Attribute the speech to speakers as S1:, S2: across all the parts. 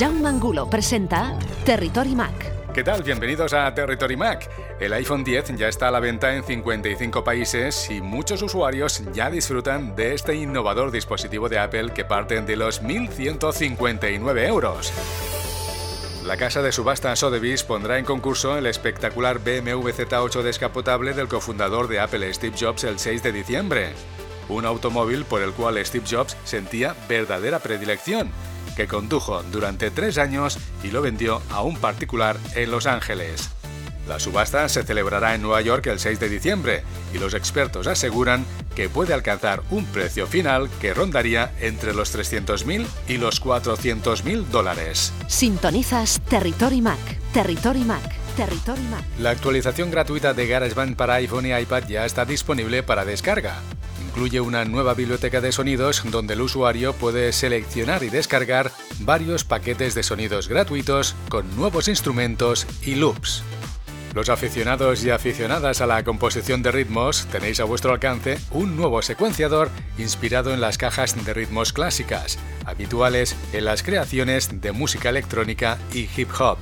S1: Jaume Angulo presenta Territory Mac.
S2: ¿Qué tal? Bienvenidos a Territory Mac. El iPhone 10 ya está a la venta en 55 países y muchos usuarios ya disfrutan de este innovador dispositivo de Apple que parte de los 1.159 euros. La casa de subasta Sotheby's pondrá en concurso el espectacular BMW Z8 descapotable del cofundador de Apple Steve Jobs el 6 de diciembre. Un automóvil por el cual Steve Jobs sentía verdadera predilección, que condujo durante tres años y lo vendió a un particular en Los Ángeles. La subasta se celebrará en Nueva York el 6 de diciembre y los expertos aseguran que puede alcanzar un precio final que rondaría entre los 300.000 y los 400.000 dólares.
S1: Sintonizas Territory Mac. Territory Mac. Territory Mac.
S2: La actualización gratuita de GarageBand para iPhone y iPad ya está disponible para descarga. Incluye una nueva biblioteca de sonidos donde el usuario puede seleccionar y descargar varios paquetes de sonidos gratuitos con nuevos instrumentos y loops. Los aficionados y aficionadas a la composición de ritmos tenéis a vuestro alcance un nuevo secuenciador inspirado en las cajas de ritmos clásicas, habituales en las creaciones de música electrónica y hip hop.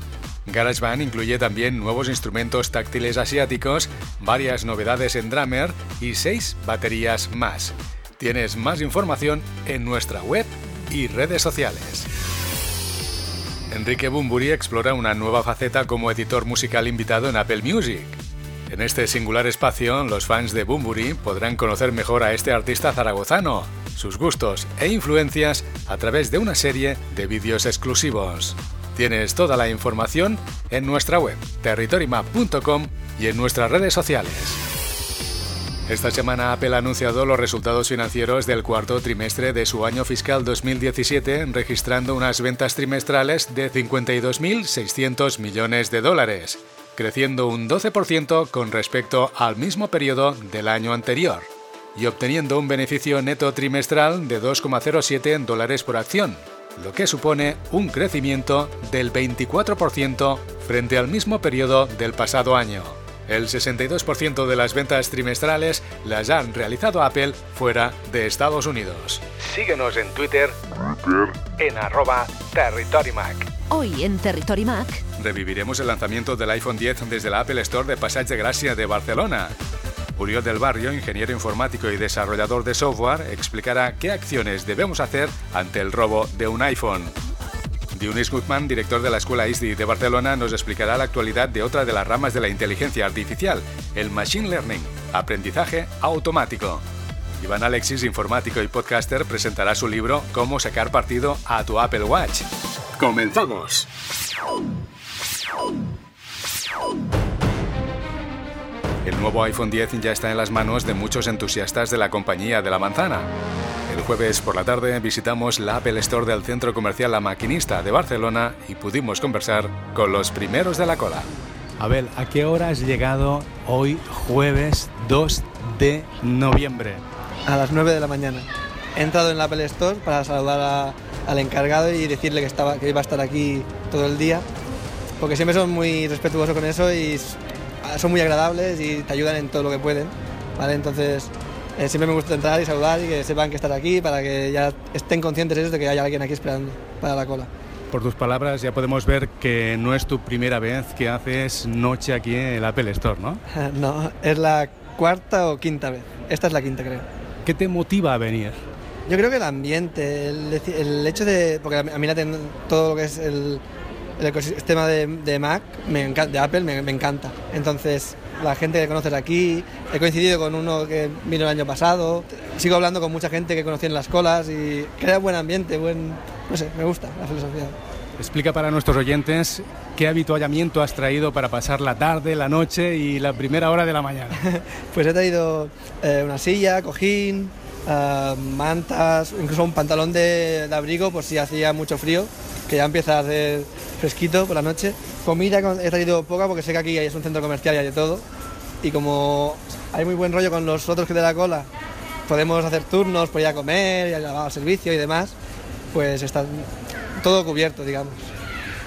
S2: GarageBand incluye también nuevos instrumentos táctiles asiáticos, varias novedades en drummer y seis baterías más. Tienes más información en nuestra web y redes sociales. Enrique Bumburi explora una nueva faceta como editor musical invitado en Apple Music. En este singular espacio, los fans de Bumburi podrán conocer mejor a este artista zaragozano, sus gustos e influencias a través de una serie de vídeos exclusivos. Tienes toda la información en nuestra web, territorymap.com y en nuestras redes sociales. Esta semana Apple ha anunciado los resultados financieros del cuarto trimestre de su año fiscal 2017, registrando unas ventas trimestrales de 52.600 millones de dólares, creciendo un 12% con respecto al mismo periodo del año anterior, y obteniendo un beneficio neto trimestral de 2,07 dólares por acción, lo que supone un crecimiento del 24% frente al mismo periodo del pasado año. El 62% de las ventas trimestrales las han realizado Apple fuera de Estados Unidos. Síguenos en Twitter, en arroba TerritoryMac.
S1: Hoy en Territory Mac.
S2: Reviviremos el lanzamiento del iPhone 10 desde la Apple Store de Passage de Gracia de Barcelona. Uriol del Barrio, ingeniero informático y desarrollador de software, explicará qué acciones debemos hacer ante el robo de un iPhone. Dionís Guzmán, director de la Escuela ISDI de Barcelona, nos explicará la actualidad de otra de las ramas de la inteligencia artificial, el Machine Learning, aprendizaje automático. Iván Alexis, informático y podcaster, presentará su libro Cómo sacar partido a tu Apple Watch. ¡Comenzamos! El nuevo iPhone 10 ya está en las manos de muchos entusiastas de la compañía de la manzana. El jueves por la tarde visitamos la Apple Store del Centro Comercial La Maquinista de Barcelona y pudimos conversar con los primeros de la cola.
S3: Abel, ¿a qué hora has llegado hoy jueves 2 de noviembre?
S4: A las 9 de la mañana. He entrado en la Apple Store para saludar a- al encargado y decirle que, estaba, que iba a estar aquí todo el día, porque siempre son muy respetuosos con eso y son muy agradables y te ayudan en todo lo que pueden. ¿vale? Entonces, eh, siempre me gusta entrar y saludar y que sepan que estar aquí para que ya estén conscientes ellos de que hay alguien aquí esperando para la cola.
S3: Por tus palabras ya podemos ver que no es tu primera vez que haces noche aquí en el Apple Store, ¿no?
S4: No, es la cuarta o quinta vez. Esta es la quinta, creo.
S3: ¿Qué te motiva a venir?
S4: Yo creo que el ambiente, el, el hecho de. Porque a mí la ten- todo lo que es el, el ecosistema de, de Mac, me encanta, de Apple, me, me encanta. Entonces, la gente que conoces aquí, he coincidido con uno que vino el año pasado, sigo hablando con mucha gente que conocí en las colas y crea buen ambiente, buen. No sé, me gusta la filosofía.
S3: Explica para nuestros oyentes qué habituallamiento has traído para pasar la tarde, la noche y la primera hora de la mañana.
S4: Pues he traído eh, una silla, cojín, eh, mantas, incluso un pantalón de, de abrigo por si hacía mucho frío, que ya empieza a hacer fresquito por la noche. Comida he traído poca porque sé que aquí es un centro comercial y hay de todo. Y como hay muy buen rollo con los otros que de la cola, podemos hacer turnos por ir a comer, ir al servicio y demás, pues está todo cubierto, digamos.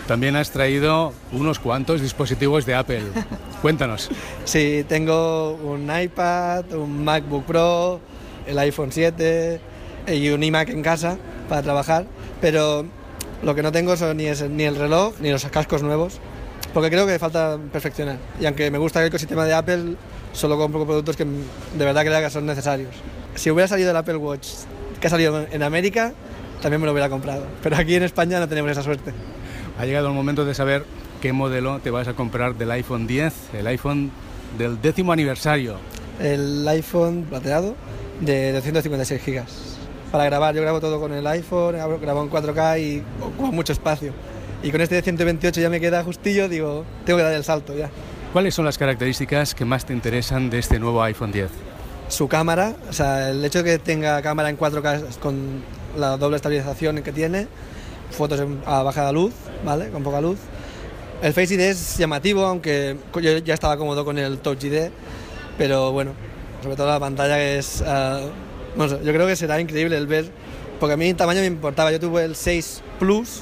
S3: También has traído unos cuantos dispositivos de Apple. Cuéntanos.
S4: Sí, tengo un iPad, un MacBook Pro, el iPhone 7 y un iMac en casa para trabajar, pero Lo que no tengo son ni, es, ni el reloj ni los cascos nuevos, porque creo que falta perfeccionar. Y aunque me gusta el ecosistema de Apple, solo compro productos que de verdad creo que son necesarios. Si hubiera salido el Apple Watch que ha salido en América, también me lo hubiera comprado. Pero aquí en España no tenemos esa suerte.
S2: Ha llegado el momento de saber qué modelo te vas a comprar del iPhone 10, el iPhone del décimo aniversario.
S4: El iPhone plateado de 256 gigas. Para grabar, yo grabo todo con el iPhone, grabo en 4K y ocupa mucho espacio. Y con este de 128 ya me queda justillo, digo, tengo que dar el salto ya.
S2: ¿Cuáles son las características que más te interesan de este nuevo iPhone 10?
S4: Su cámara, o sea, el hecho de que tenga cámara en 4K con la doble estabilización que tiene, fotos a baja luz, ¿vale? Con poca luz. El Face ID es llamativo, aunque yo ya estaba cómodo con el Touch ID, pero bueno, sobre todo la pantalla que es... Uh, no sé, yo creo que será increíble el ver, porque a mí el tamaño me importaba, yo tuve el 6 Plus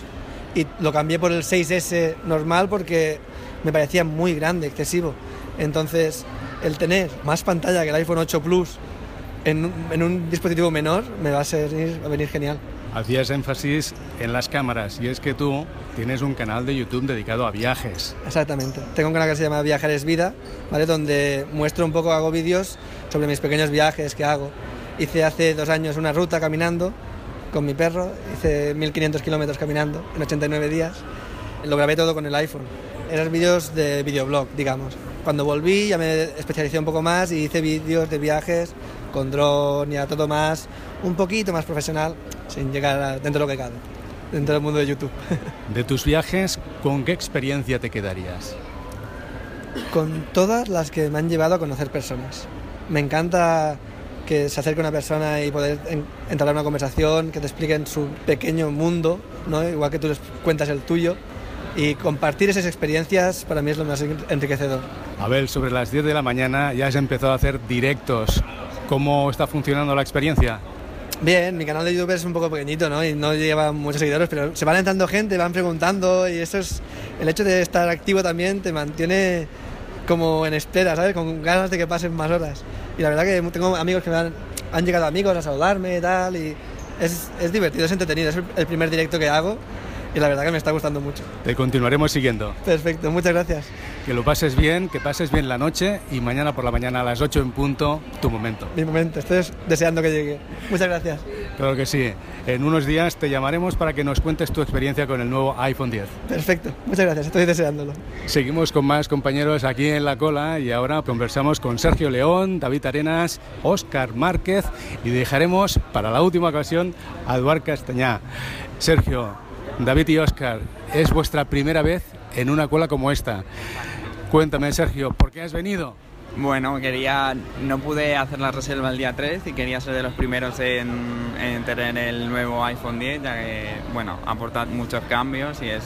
S4: y lo cambié por el 6S normal porque me parecía muy grande, excesivo. Entonces, el tener más pantalla que el iPhone 8 Plus en, en un dispositivo menor me va a, ser, va a venir genial.
S2: Hacías énfasis en las cámaras y es que tú tienes un canal de YouTube dedicado a viajes.
S4: Exactamente. Tengo un canal que se llama Viajares Vida, ¿vale? donde muestro un poco, hago vídeos sobre mis pequeños viajes que hago. Hice hace dos años una ruta caminando con mi perro, hice 1500 kilómetros caminando en 89 días. Lo grabé todo con el iPhone. Eran vídeos de videoblog, digamos. Cuando volví ya me especialicé un poco más y hice vídeos de viajes con dron y a todo más, un poquito más profesional, sin llegar dentro de lo que cabe, dentro del mundo de YouTube.
S2: De tus viajes, ¿con qué experiencia te quedarías?
S4: Con todas las que me han llevado a conocer personas. Me encanta que se acerque una persona y poder entrar a una conversación, que te expliquen su pequeño mundo, ¿no? igual que tú les cuentas el tuyo. Y compartir esas experiencias para mí es lo más enriquecedor.
S2: Abel, sobre las 10 de la mañana ya has empezado a hacer directos. ¿Cómo está funcionando la experiencia?
S4: Bien, mi canal de YouTube es un poco pequeñito, ¿no? Y no lleva muchos seguidores, pero se van entrando gente, van preguntando y eso es... El hecho de estar activo también te mantiene como en espera, ¿sabes? Con ganas de que pasen más horas. Y la verdad que tengo amigos que me han, han llegado amigos a saludarme y tal, y es, es divertido, es entretenido. Es el primer directo que hago y la verdad que me está gustando mucho.
S2: Te continuaremos siguiendo.
S4: Perfecto, muchas gracias.
S2: Que lo pases bien, que pases bien la noche y mañana por la mañana a las 8 en punto, tu momento.
S4: Mi momento, estoy deseando que llegue. Muchas gracias.
S2: Claro que sí. En unos días te llamaremos para que nos cuentes tu experiencia con el nuevo iPhone 10.
S4: Perfecto, muchas gracias, estoy deseándolo.
S2: Seguimos con más compañeros aquí en la cola y ahora conversamos con Sergio León, David Arenas, Óscar Márquez y dejaremos para la última ocasión a Eduard Castañá. Sergio, David y Oscar, es vuestra primera vez en una cola como esta. Cuéntame, Sergio, ¿por qué has venido?
S5: Bueno, quería, no pude hacer la reserva el día 3 y quería ser de los primeros en, en tener el nuevo iPhone 10, ya que, bueno, aporta muchos cambios y es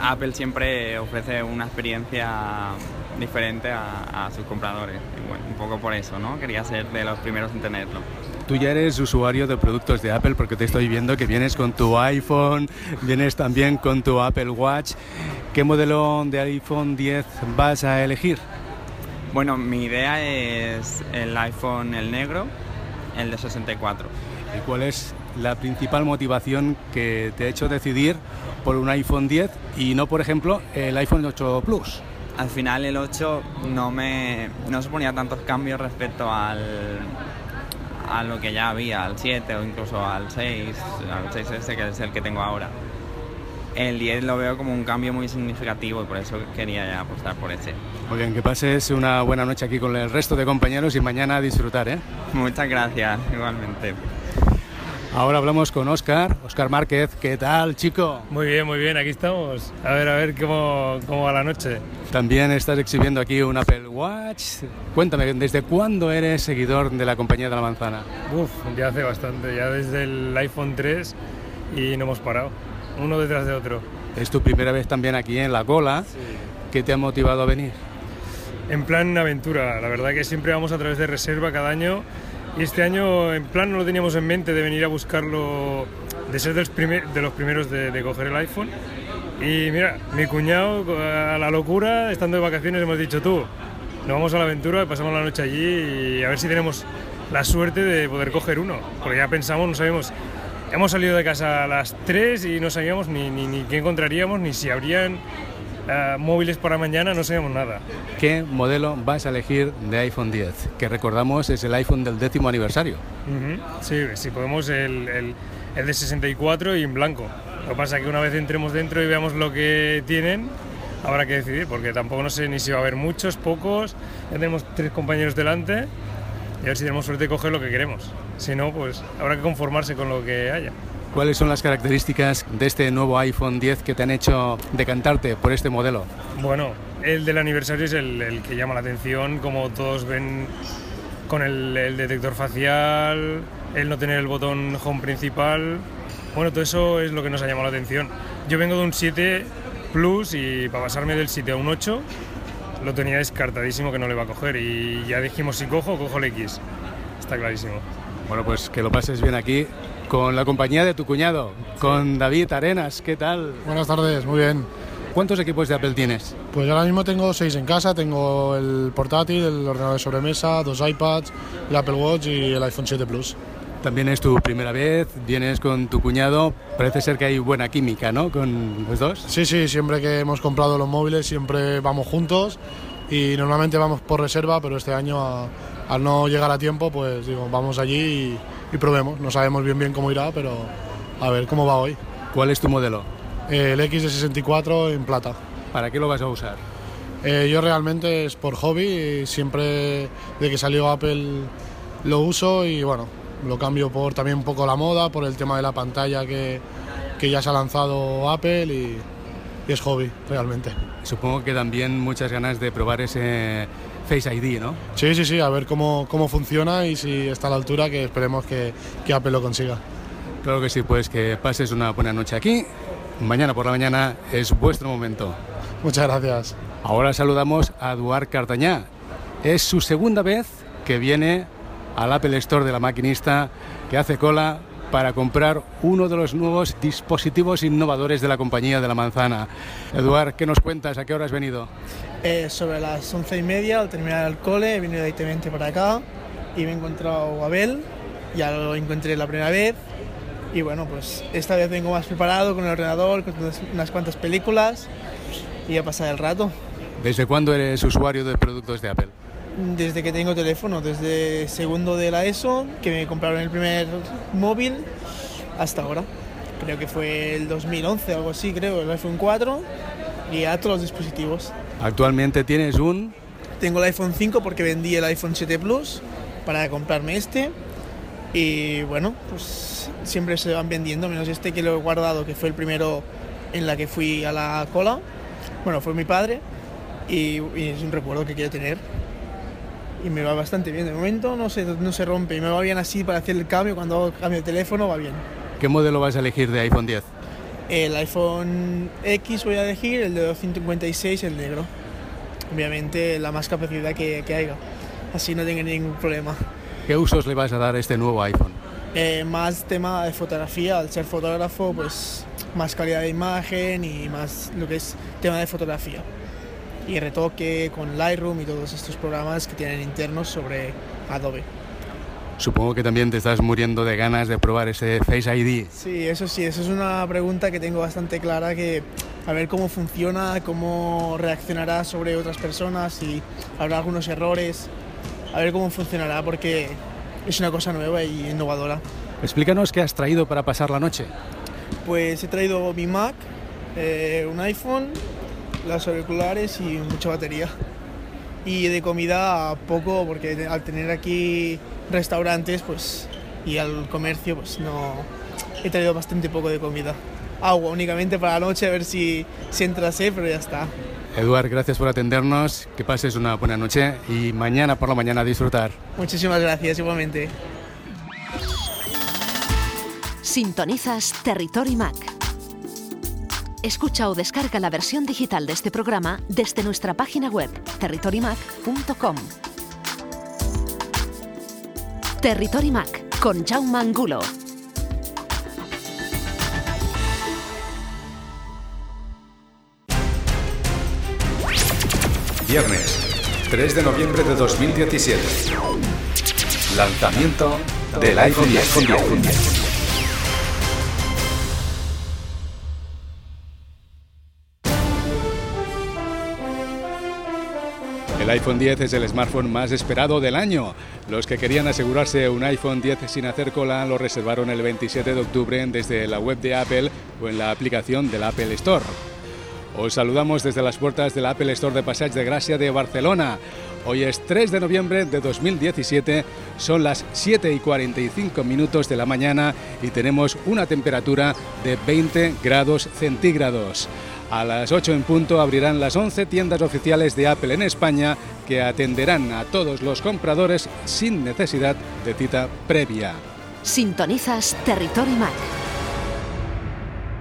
S5: Apple siempre ofrece una experiencia diferente a, a sus compradores. Y bueno, un poco por eso, ¿no? Quería ser de los primeros en tenerlo.
S2: Tú ya eres usuario de productos de Apple porque te estoy viendo que vienes con tu iPhone, vienes también con tu Apple Watch. ¿Qué modelo de iPhone 10 vas a elegir?
S5: Bueno, mi idea es el iPhone el negro, el de 64.
S2: ¿Y cuál es la principal motivación que te ha hecho decidir por un iPhone 10 y no, por ejemplo, el iPhone 8 Plus?
S5: Al final el 8 no me no suponía tantos cambios respecto al a lo que ya había, al 7 o incluso al 6, al 6S que es el que tengo ahora. El 10 lo veo como un cambio muy significativo y por eso quería ya apostar por ese.
S2: Muy bien, que pases una buena noche aquí con el resto de compañeros y mañana a disfrutar, ¿eh?
S5: Muchas gracias, igualmente.
S2: Ahora hablamos con Oscar, Oscar Márquez. ¿Qué tal, chico?
S6: Muy bien, muy bien, aquí estamos. A ver, a ver cómo, cómo va la noche.
S2: También estás exhibiendo aquí un Apple Watch. Cuéntame, ¿desde cuándo eres seguidor de la compañía de la manzana?
S6: Uf, ya hace bastante, ya desde el iPhone 3 y no hemos parado, uno detrás de otro.
S2: Es tu primera vez también aquí en la cola.
S6: Sí.
S2: ¿Qué te ha motivado a venir?
S6: En plan aventura, la verdad que siempre vamos a través de reserva cada año y este año en plan no lo teníamos en mente de venir a buscarlo, de ser de los, primeros de, coger el iPhone. Y mira, mi cuñado a la locura, estando de vacaciones, hemos dicho tú, nos vamos a la aventura, pasamos la noche allí y a ver si tenemos la suerte de poder coger uno. Porque ya pensamos, no sabemos hemos salido de casa a las 3 y no sabíamos ni, ni, ni qué encontraríamos, ni si habrían eh, móviles para mañana, no sabemos nada.
S2: ¿Qué modelo vas a elegir de iPhone 10? Que recordamos es el iPhone del décimo aniversario.
S6: Ujú. Sí, si podemos el, el, el de 64 y en blanco. Lo que pasa es que una vez entremos dentro y veamos lo que tienen, habrá que decidir, porque tampoco no sé ni si va a haber muchos, pocos. Ya tenemos tres compañeros delante y a ver si tenemos suerte de coger lo que queremos. Si no, pues habrá que conformarse con lo que haya.
S2: ¿Cuáles son las características de este nuevo iPhone 10 que te han hecho decantarte por este modelo?
S6: Bueno, el del aniversario es el, el que llama la atención, como todos ven con el, el detector facial, el no tener el botón home principal. Bueno, todo eso es lo que nos ha llamado la atención. Yo vengo de un 7 Plus y para pasarme del 7 a un 8 lo tenía descartadísimo que no le va a coger y ya dijimos si cojo, cojo el X. Está clarísimo.
S2: Bueno, pues que lo pases bien aquí con la compañía de tu cuñado, con David Arenas. ¿Qué tal?
S7: Buenas tardes, muy bien.
S2: ¿Cuántos equipos de Apple tienes?
S7: Pues ahora mismo tengo seis en casa, tengo el portátil, el ordenador de sobremesa, dos iPads, el Apple Watch y el iPhone 7 Plus.
S2: También es tu primera vez, vienes con tu cuñado, parece ser que hay buena química, ¿no? Con los dos.
S7: Sí, sí, siempre que hemos comprado los móviles siempre vamos juntos y normalmente vamos por reserva, pero este año al no llegar a tiempo, pues digo, vamos allí y, y probemos. No sabemos bien bien cómo irá, pero a ver cómo va hoy.
S2: ¿Cuál es tu modelo?
S7: Eh, el X de 64 en plata.
S2: ¿Para qué lo vas a usar?
S7: Eh, yo realmente es por hobby y siempre de que salió Apple lo uso y bueno, lo cambio por también un poco la moda, por el tema de la pantalla que, que ya se ha lanzado Apple y, y es hobby realmente.
S2: Supongo que también muchas ganas de probar ese Face ID, ¿no?
S7: Sí, sí, sí, a ver cómo, cómo funciona y si está a la altura que esperemos que, que Apple lo consiga.
S2: Claro que sí, pues que pases una buena noche aquí. Mañana por la mañana es vuestro momento.
S7: Muchas gracias.
S2: Ahora saludamos a Eduard Cartañá. Es su segunda vez que viene al Apple Store de la maquinista, que hace cola para comprar uno de los nuevos dispositivos innovadores de la compañía de la manzana. Eduard, ¿qué nos cuentas? ¿A qué hora has venido?
S3: Eh, sobre las once y media, al terminar el cole, he venido directamente para acá y me he encontrado a Abel, ya lo encontré la primera vez y bueno, pues esta vez vengo más preparado con el ordenador, con unas- cuantas películas y a pasar el rato.
S2: ¿Desde cuándo eres usuario de productos de Apple?
S3: Desde que tengo teléfono, desde segundo de la ESO, que me compraron el primer móvil, hasta ahora. Creo que fue el 2011 algo así, creo, el iPhone 4 y a todos los dispositivos.
S2: Actualmente tienes un...
S3: Tengo el iPhone 5 porque vendí el iPhone 7 Plus para comprarme este. Y bueno, pues siempre se van vendiendo, menos este que lo he guardado, que fue el primero en la que fui a la cola. Bueno, fue mi padre y, y es un recuerdo que quiero tener. Y me va bastante bien. De momento no se, no se rompe y me va bien así para hacer el cambio. Cuando hago cambio de teléfono va bien.
S2: ¿Qué modelo vas a elegir de iPhone 10?
S3: El iPhone X voy a elegir, el de 256, el negro. Obviamente la más capacidad que, que haya. Así no tengo ningún problema.
S2: ¿Qué usos le vas a dar a este nuevo iPhone?
S3: Eh, más tema de fotografía, al ser fotógrafo, pues más calidad de imagen y más lo que es tema de fotografía. Y retoque con Lightroom y todos estos programas que tienen internos sobre Adobe.
S2: Supongo que también te estás muriendo de ganas de probar ese Face ID.
S3: Sí, eso sí, eso es una pregunta que tengo bastante clara, que a ver cómo funciona, cómo reaccionará sobre otras personas y habrá algunos errores, a ver cómo funcionará porque es una cosa nueva y innovadora.
S2: Explícanos qué has traído para pasar la noche.
S3: Pues he traído mi Mac, eh, un iPhone, las auriculares y mucha batería. Y de comida poco, porque al tener aquí restaurantes pues, y al comercio, pues no. He traído bastante poco de comida. Agua únicamente para la noche, a ver si, si entra sed, pero ya está.
S2: Eduard, gracias por atendernos, que pases una buena noche y mañana por la mañana a disfrutar.
S3: Muchísimas gracias, igualmente.
S1: Sintonizas Territory Mac. Escucha o descarga la versión digital de este programa desde nuestra página web territorymac.com. Territory Mac con Jaume Angulo.
S8: Viernes, 3 de noviembre de 2017. Lanzamiento del iPhone 10.
S2: El iPhone 10 es el smartphone más esperado del año. Los que querían asegurarse un iPhone 10 sin hacer cola lo reservaron el 27 de octubre desde la web de Apple o en la aplicación del Apple Store. Os saludamos desde las puertas del Apple Store de Passage de Gracia de Barcelona. Hoy es 3 de noviembre de 2017, son las 7 y 45 minutos de la mañana y tenemos una temperatura de 20 grados centígrados. A las 8 en punto abrirán las 11 tiendas oficiales de Apple en España que atenderán a todos los compradores sin necesidad de cita previa.
S1: Sintonizas Territory Mac.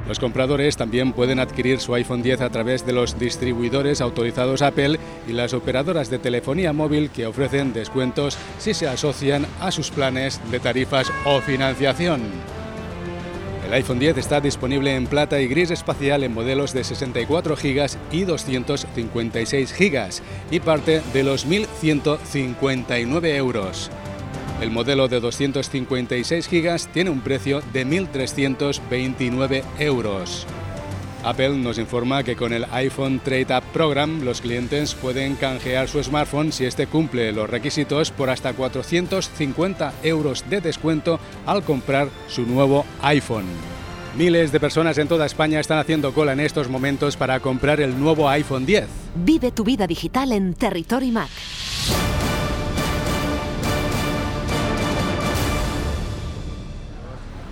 S2: Los compradores también pueden adquirir su iPhone 10 a través de los distribuidores autorizados Apple y las operadoras de telefonía móvil que ofrecen descuentos si se asocian a sus planes de tarifas o financiación. El iPhone 10 está disponible en plata y gris espacial en modelos de 64 GB y 256 GB y parte de los 1.159 euros. El modelo de 256 GB tiene un precio de 1.329 euros. Apple nos informa que con el iPhone Trade Up Program los clientes pueden canjear su smartphone si este cumple los requisitos por hasta 450 euros de descuento al comprar su nuevo iPhone. Miles de personas en toda España están haciendo cola en estos momentos para comprar el nuevo iPhone 10.
S1: Vive tu vida digital en Territory Mac.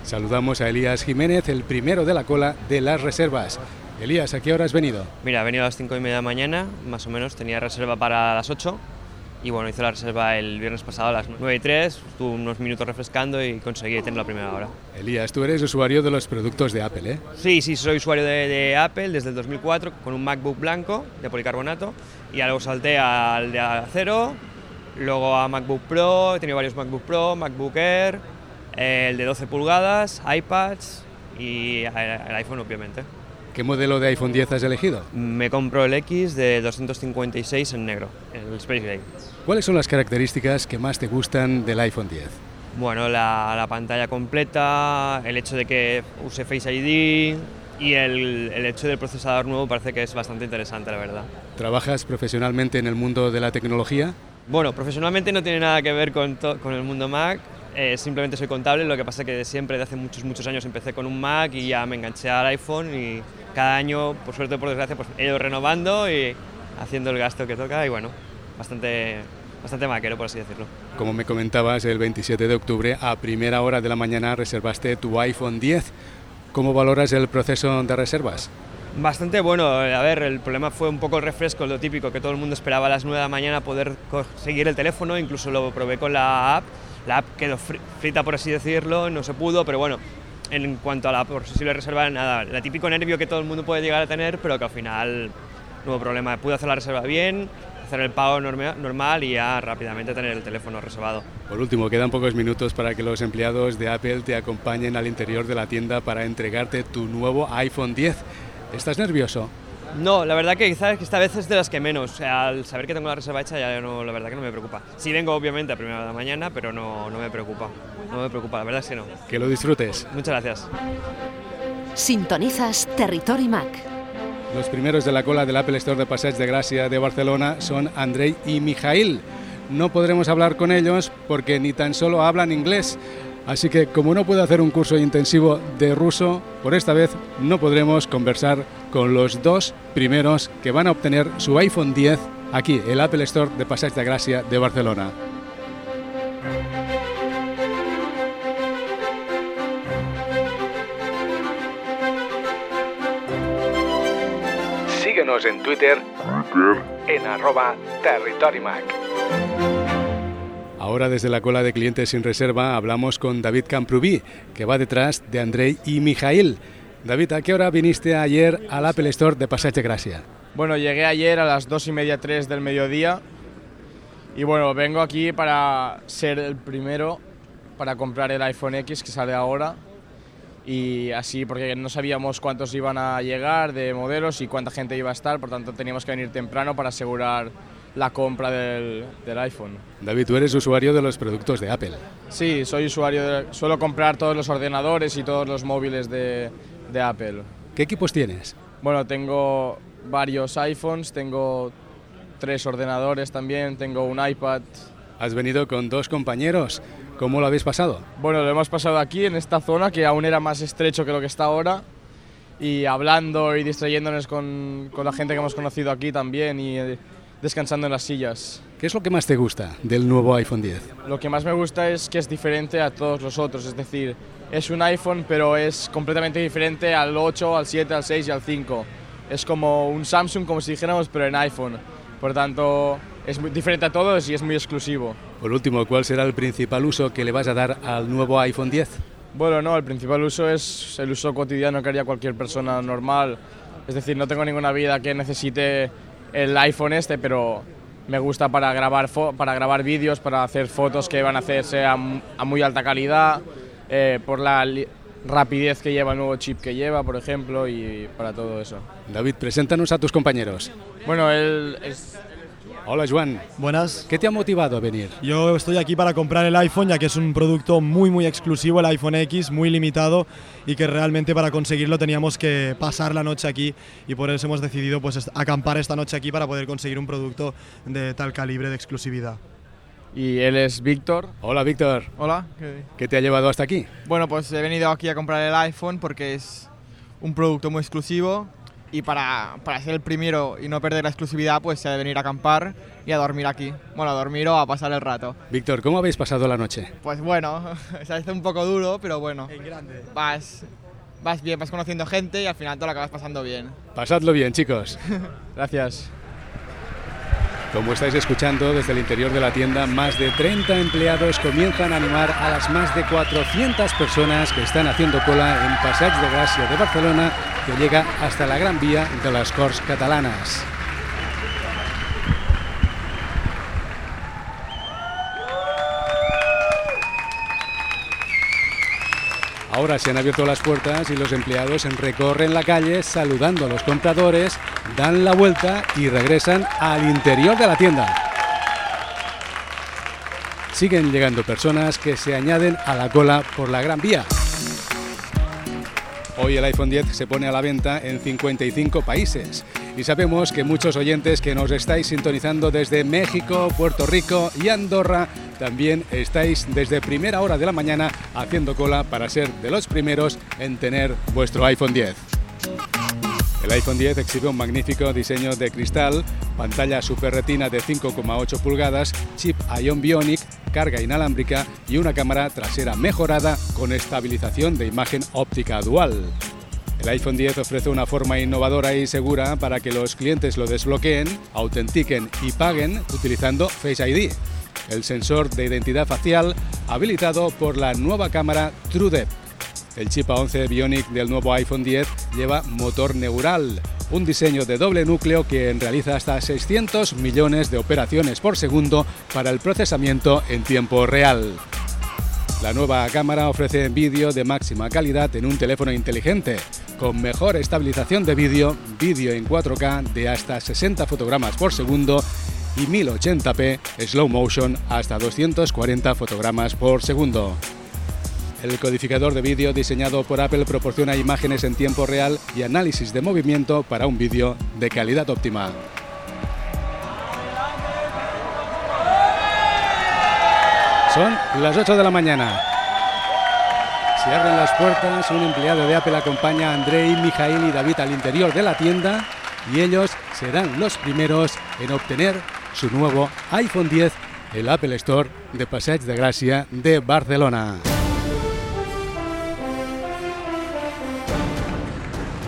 S2: Saludamos a Elías Jiménez, el primero de la cola de las reservas. Elías, ¿a qué hora has venido?
S9: Mira, he venido a las 5 y media de la mañana, más o menos, tenía reserva para las 8 y bueno, hice la reserva el viernes pasado a las 9 y 3, estuve unos minutos refrescando y conseguí tener la primera hora.
S2: Elías, tú eres usuario de los productos de Apple, ¿eh?
S9: Sí, sí, soy usuario de, de Apple desde el 2004 con un MacBook blanco de policarbonato y luego salté al de acero, luego a MacBook Pro, he tenido varios MacBook Pro, MacBook Air, el de 12 pulgadas, iPads y el iPhone obviamente.
S2: ¿Qué modelo de iPhone 10 has elegido?
S9: Me compro el X de 256 en negro, el Space Gray.
S2: ¿Cuáles son las características que más te gustan del iPhone 10?
S9: Bueno, la, la pantalla completa, el hecho de que use Face ID y el, el, hecho del procesador nuevo parece que es bastante interesante, la verdad.
S2: ¿Trabajas profesionalmente en el mundo de la tecnología?
S9: Bueno, profesionalmente no tiene nada que ver con, con el mundo Mac, eh, simplemente soy contable, lo que pasa es que siempre, de hace muchos, muchos años, empecé con un Mac y ya me enganché al iPhone y cada año, por suerte o por desgracia, pues he ido renovando y haciendo el gasto que toca y bueno, bastante, bastante maquero, por así decirlo.
S2: Como me comentabas, el 27 de octubre a primera hora de la mañana reservaste tu iPhone 10. ¿Cómo valoras el proceso de reservas?
S9: Bastante bueno, a ver, el problema fue un poco el refresco, lo típico, que todo el mundo esperaba a las 9 de la mañana poder conseguir el teléfono, incluso lo probé con la app la app quedó frita, por así decirlo, no se pudo, pero bueno, en cuanto a la posible reserva, nada, la típico nervio que todo el mundo puede llegar a tener, pero que al final no hubo problema. Pude hacer la reserva bien, hacer el pago normal y ya rápidamente tener el teléfono reservado.
S2: Por último, quedan pocos minutos para que los empleados de Apple te acompañen al interior de la tienda para entregarte tu nuevo iPhone 10. ¿Estás nervioso?
S9: No, la verdad que quizás esta vez es de las que menos. O sea, al saber que tengo la reserva hecha, ya no, la verdad que no me preocupa. Sí vengo obviamente a primera de la mañana, pero no, no me preocupa. No me preocupa, la verdad es que no.
S2: Que lo disfrutes.
S9: Muchas gracias.
S1: Sintonizas Territory Mac.
S2: Los primeros de la cola del Apple Store de Passeig de Gracia de Barcelona son Andrei y Mijail. No podremos hablar con ellos porque ni tan solo hablan inglés. Así que como no puedo hacer un curso intensivo de ruso, por esta vez no podremos conversar con los dos primeros que van a obtener su iPhone 10 aquí, el Apple Store de Passeig de Gracia de Barcelona. Síguenos en Twitter, en arroba territorymac. Ahora desde la cola de clientes sin reserva hablamos con David Camprubí, que va detrás de Andrei y Mijail. David, ¿a qué hora viniste ayer al Apple Store de de Gracia?
S10: Bueno, llegué ayer a las dos y media, tres del mediodía y bueno, vengo aquí para ser el primero para comprar el iPhone X que sale ahora y así porque no sabíamos cuántos iban a llegar de modelos y cuánta gente iba a estar, por tanto teníamos que venir temprano para asegurar la compra del, del, iPhone.
S2: David, tú eres usuario de los productos de Apple.
S10: Sí, soy usuario, de, suelo comprar todos los ordenadores y todos los móviles de, de Apple.
S2: ¿Qué equipos tienes?
S10: Bueno, tengo varios iPhones, tengo tres ordenadores también, tengo un iPad.
S2: Has venido con dos compañeros. ¿Cómo lo habéis pasado?
S10: Bueno, lo hemos pasado aquí, en esta zona, que aún era más estrecho que lo que está ahora. Y hablando y distrayéndonos con, con la gente que hemos conocido aquí también y descansando en las sillas.
S2: ¿Qué es lo que más te gusta del nuevo iPhone 10?
S10: Lo que más me gusta es que es diferente a todos los otros, es decir, es un iPhone pero es completamente diferente al 8, al 7, al 6 y al 5. Es como un Samsung, como si dijéramos, pero en iPhone. Por tanto, es muy diferente a todos y es muy exclusivo.
S2: Por último, ¿cuál será el principal uso que le vas a dar al nuevo iPhone 10?
S10: Bueno, no, el principal uso es el uso cotidiano que haría cualquier persona normal. Es decir, no tengo ninguna vida que necesite el iPhone este, pero me gusta para grabar, para grabar vídeos, para hacer fotos que van a hacerse a, a muy alta calidad, eh, por la rapidez que lleva el nuevo chip que lleva, por ejemplo, y para todo eso.
S2: David, preséntanos a tus compañeros.
S10: Bueno, él es
S2: Hola Juan.
S11: Buenas.
S2: ¿Qué te ha motivado a venir?
S11: Yo estoy aquí para comprar el iPhone ya que es un producto muy muy exclusivo, el iPhone X, muy limitado y que realmente para conseguirlo teníamos que pasar la noche aquí y por eso hemos decidido pues acampar esta noche aquí para poder conseguir un producto de tal calibre de exclusividad.
S10: Y él es Víctor.
S2: Hola Víctor.
S12: Hola.
S2: ¿Qué te ha llevado hasta aquí?
S12: Bueno, pues he venido aquí a comprar el iPhone porque es un producto muy exclusivo y para, para, ser el primero y no perder la exclusividad, pues se ha de venir a acampar y a dormir aquí. Bueno, a dormir o a pasar el rato.
S2: Víctor, ¿cómo habéis pasado la noche?
S12: Pues bueno, se hace un poco duro, pero bueno.
S11: En grande.
S12: Vas, vas bien, vas conociendo gente y al final te lo acabas pasando bien.
S2: Pasadlo bien, chicos.
S10: Gracias.
S2: Como estáis escuchando desde el interior de la tienda, más de 30 empleados comienzan a animar a las más de 400 personas que están haciendo cola en Passeig de Gràcia de Barcelona, que llega hasta la Gran Vía de las Corts Catalanas. Ahora se han abierto las puertas y los empleados recorren la calle saludando a los compradores, dan la vuelta y regresan al interior de la tienda. Siguen llegando personas que se añaden a la cola por la Gran Vía. Hoy el iPhone 10 se pone a la venta en 55 países y sabemos que muchos oyentes que nos estáis sintonizando desde México, Puerto Rico y Andorra también estáis desde primera hora de la mañana haciendo cola para ser de los primeros en tener vuestro iPhone 10. El iPhone 10 exhibe un magnífico diseño de cristal, pantalla Super Retina de 5,8 pulgadas, chip Ion Bionic, carga inalámbrica y una cámara trasera mejorada con estabilización de imagen óptica dual. El iPhone 10 ofrece una forma innovadora y segura para que los clientes lo desbloqueen, autentiquen y paguen utilizando Face ID, el sensor de identidad facial habilitado por la nueva cámara TrueDepth. El chip A11 Bionic del nuevo iPhone 10 lleva motor neural, un diseño de doble núcleo que realiza hasta 600 millones de operaciones por segundo para el procesamiento en tiempo real. La nueva cámara ofrece vídeo de máxima calidad en un teléfono inteligente, con mejor estabilización de vídeo, vídeo en 4K de hasta 60 fotogramas por segundo y 1080p slow motion hasta 240 fotogramas por segundo. El codificador de vídeo diseñado por Apple proporciona imágenes en tiempo real y análisis de movimiento para un vídeo de calidad óptima. Son las 8 de la mañana. Se abren las puertas, un empleado de Apple acompaña a Andrei, Mijail y David al interior de la tienda y ellos serán los primeros en obtener su nuevo iPhone 10, el Apple Store de Passeig de Gràcia de Barcelona.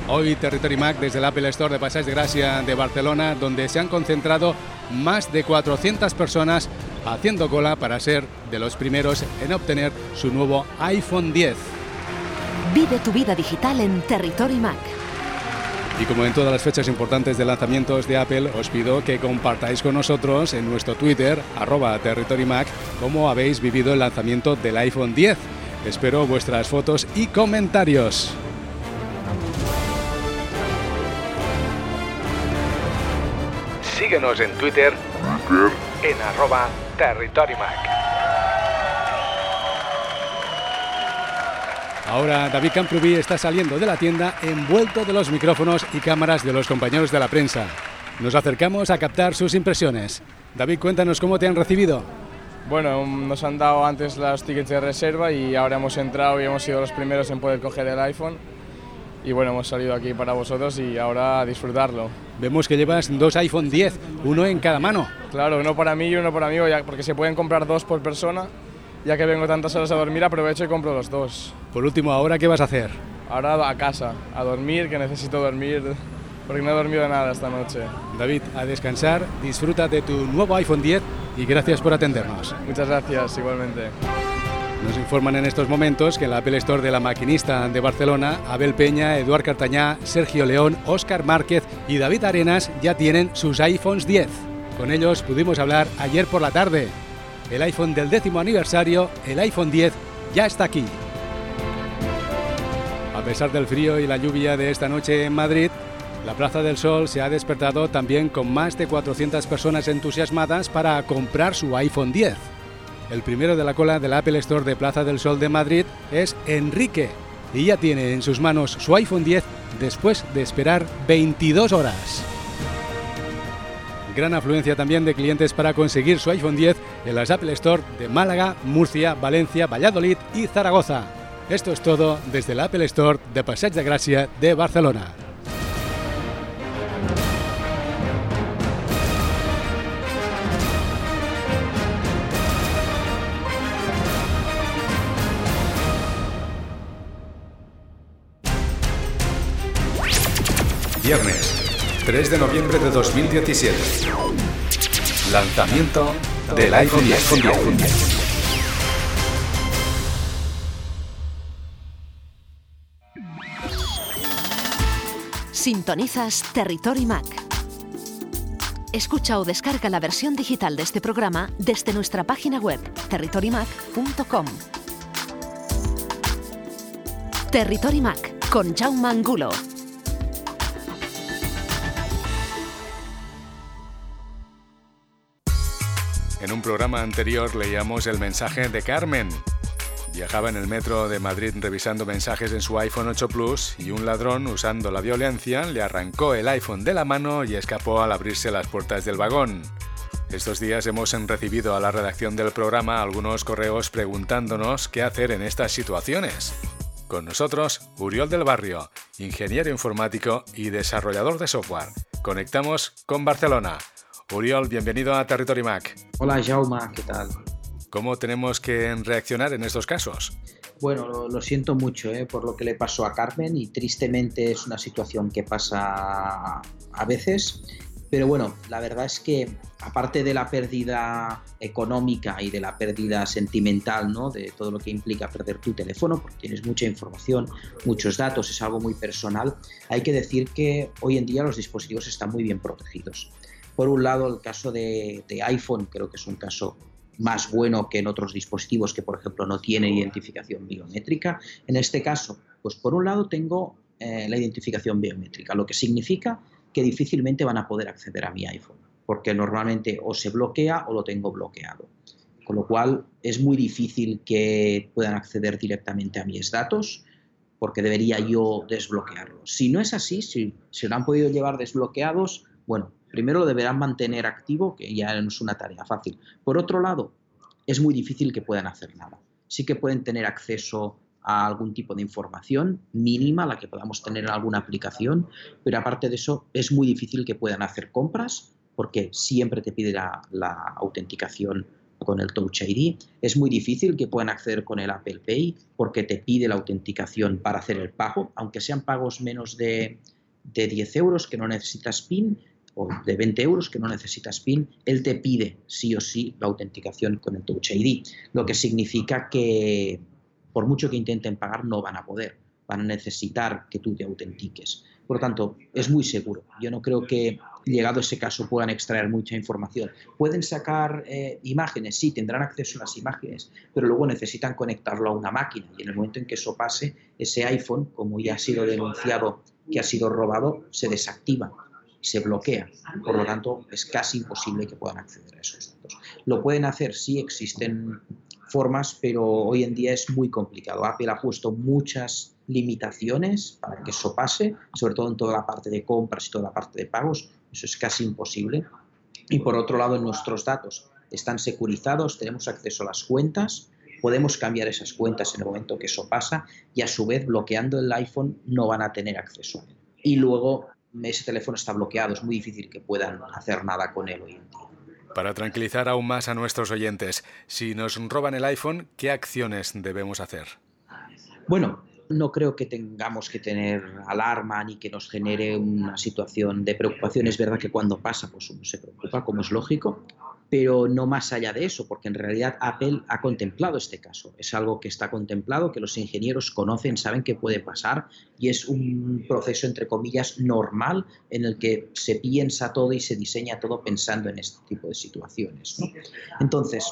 S2: Hoy Territory Mac desde el Apple Store de Passeig de Gràcia de Barcelona, donde se han concentrado más de 400 personas haciendo cola para ser de los primeros en obtener su nuevo iPhone 10.
S1: Vive tu vida digital en Territory Mac.
S2: Y como en todas las fechas importantes de lanzamientos de Apple, os pido que compartáis con nosotros en nuestro Twitter, arroba TerritoryMac, cómo habéis vivido el lanzamiento del iPhone 10. Espero vuestras fotos y comentarios. Síguenos en Twitter, en arroba TerritoryMac. Ahora David Camprubí está saliendo de la tienda envuelto de los micrófonos y cámaras de los compañeros de la prensa.
S3: nos acercamos a captar sus impresiones. David, cuéntanos cómo te han recibido.
S10: Bueno, nos han dado antes las tickets de reserva y ahora hemos entrado y hemos sido los primeros en poder coger el iPhone. Y bueno, hemos salido aquí para vosotros y ahora a disfrutarlo.
S3: Vemos que llevas dos iPhone 10, uno en cada mano.
S10: Claro, uno para mí y uno para mí, porque se pueden comprar dos por persona. Ya que vengo tantas horas a dormir, aprovecho y compro los dos.
S3: Por último, ¿ahora qué vas a hacer?
S10: Ahora a casa, a dormir, que necesito dormir porque no he dormido nada esta noche.
S3: David, a descansar, disfruta de tu nuevo iPhone 10 y gracias por atendernos.
S10: Muchas gracias, igualmente.
S3: Nos informan en estos momentos que en la Apple Store de la Maquinista de Barcelona, Abel Peña, Eduard Cartañá, Sergio León, Óscar Márquez y David Arenas ya tienen sus iPhones 10. Con ellos pudimos hablar ayer por la tarde. El iPhone del décimo aniversario, el iPhone 10, ya está aquí. A pesar del frío y la lluvia de esta noche en Madrid, la Plaza del Sol se ha despertado también con más de 400 personas entusiasmadas para comprar su iPhone 10. El primero de la cola del Apple Store de Plaza del Sol de Madrid es Enrique y ya tiene en sus manos su iPhone 10 después de esperar 22 horas. Gran afluencia también de clientes para conseguir su iPhone 10 en las Apple Store de Málaga, Murcia, Valencia, Valladolid y Zaragoza. Esto es todo desde el Apple Store de Passeig de Gracia de Barcelona.
S2: Viernes, 3 de noviembre de 2017. Lanzamiento del iPhone 10.
S1: Sintonizas Territory Mac. Escucha o descarga la versión digital de este programa desde nuestra página web territorymac.com. Territory Mac con Jaume Angulo.
S2: En un programa anterior leíamos el mensaje de Carmen. Viajaba en el metro de Madrid revisando mensajes en su iPhone 8 Plus y un ladrón, usando la violencia, le arrancó el iPhone de la mano y escapó al abrirse las puertas del vagón. Estos días hemos recibido a la redacción del programa algunos correos preguntándonos qué hacer en estas situaciones. Con nosotros, Uriol del Barrio, ingeniero informático y desarrollador de software. Conectamos con Barcelona. Uriol, bienvenido a Territory Mac.
S13: Hola Jaume, ¿qué tal?
S2: ¿Cómo tenemos que reaccionar en estos casos?
S13: Bueno, lo, lo siento mucho ¿eh? por lo que le pasó a Carmen y tristemente es una situación que pasa a veces. Pero bueno, la verdad es que aparte de la pérdida económica y de la pérdida sentimental, ¿no? de todo lo que implica perder tu teléfono, porque tienes mucha información, muchos datos, es algo muy personal, hay que decir que hoy en día los dispositivos están muy bien protegidos. Por un lado, el caso de, iPhone creo que es un caso más bueno que en otros dispositivos que, por ejemplo, no tienen identificación biométrica. En este caso, pues por un lado tengo eh, la identificación biométrica, lo que significa que difícilmente van a poder acceder a mi iPhone, porque normalmente o se bloquea o lo tengo bloqueado. Con lo cual es muy difícil que puedan acceder directamente a mis datos porque debería yo desbloquearlos. Si no es así, si se lo han podido llevar desbloqueados, bueno, primero lo deberán mantener activo, que ya no es una tarea fácil. Por otro lado, es muy difícil que puedan hacer nada. Sí que pueden tener acceso a algún tipo de información mínima, la que podamos tener en alguna aplicación, pero aparte de eso es muy difícil que puedan hacer compras porque siempre te pide la, autenticación con el Touch ID. Es muy difícil que puedan acceder con el Apple Pay porque te pide la autenticación para hacer el pago, aunque sean pagos menos de, de 10 euros que no necesitas PIN, o de 20 euros que no necesitas PIN, él te pide sí o sí la autenticación con el Touch ID, lo que significa que por mucho que intenten pagar no van a poder, van a necesitar que tú te autentiques. Por lo tanto, es muy seguro. Yo no creo que llegado ese caso puedan extraer mucha información. Pueden sacar eh, imágenes, sí, tendrán acceso a las imágenes, pero luego necesitan conectarlo a una máquina y en el momento en que eso pase, ese iPhone, como ya ha sido denunciado que ha sido robado, se desactiva se bloquea. Por lo tanto, es casi imposible que puedan acceder a esos datos. Lo pueden hacer si existen formas, pero hoy en día es muy complicado. Apple ha puesto muchas limitaciones para que eso pase, sobre todo en toda la parte de compras y toda la parte de pagos. Eso es casi imposible. Y por otro lado, nuestros datos están securizados, tenemos acceso a las cuentas, podemos cambiar esas cuentas en el momento que eso pasa y a su vez bloqueando el iPhone no van a tener acceso. Y luego ese teléfono está bloqueado, es muy difícil que puedan hacer nada con él hoy en día.
S2: Para tranquilizar aún más a nuestros oyentes, si nos roban el iPhone, ¿qué acciones debemos hacer?
S13: Bueno, no creo que tengamos que tener alarma ni que nos genere una situación de preocupación. Es verdad que cuando pasa, pues uno se preocupa, como es lógico, pero no más allá de eso, porque en realidad Apple ha contemplado este caso. Es algo que está contemplado, que los ingenieros conocen, saben que puede pasar y es un proceso, entre comillas, normal en el que se piensa todo y se diseña todo pensando en este tipo de situaciones. Entonces,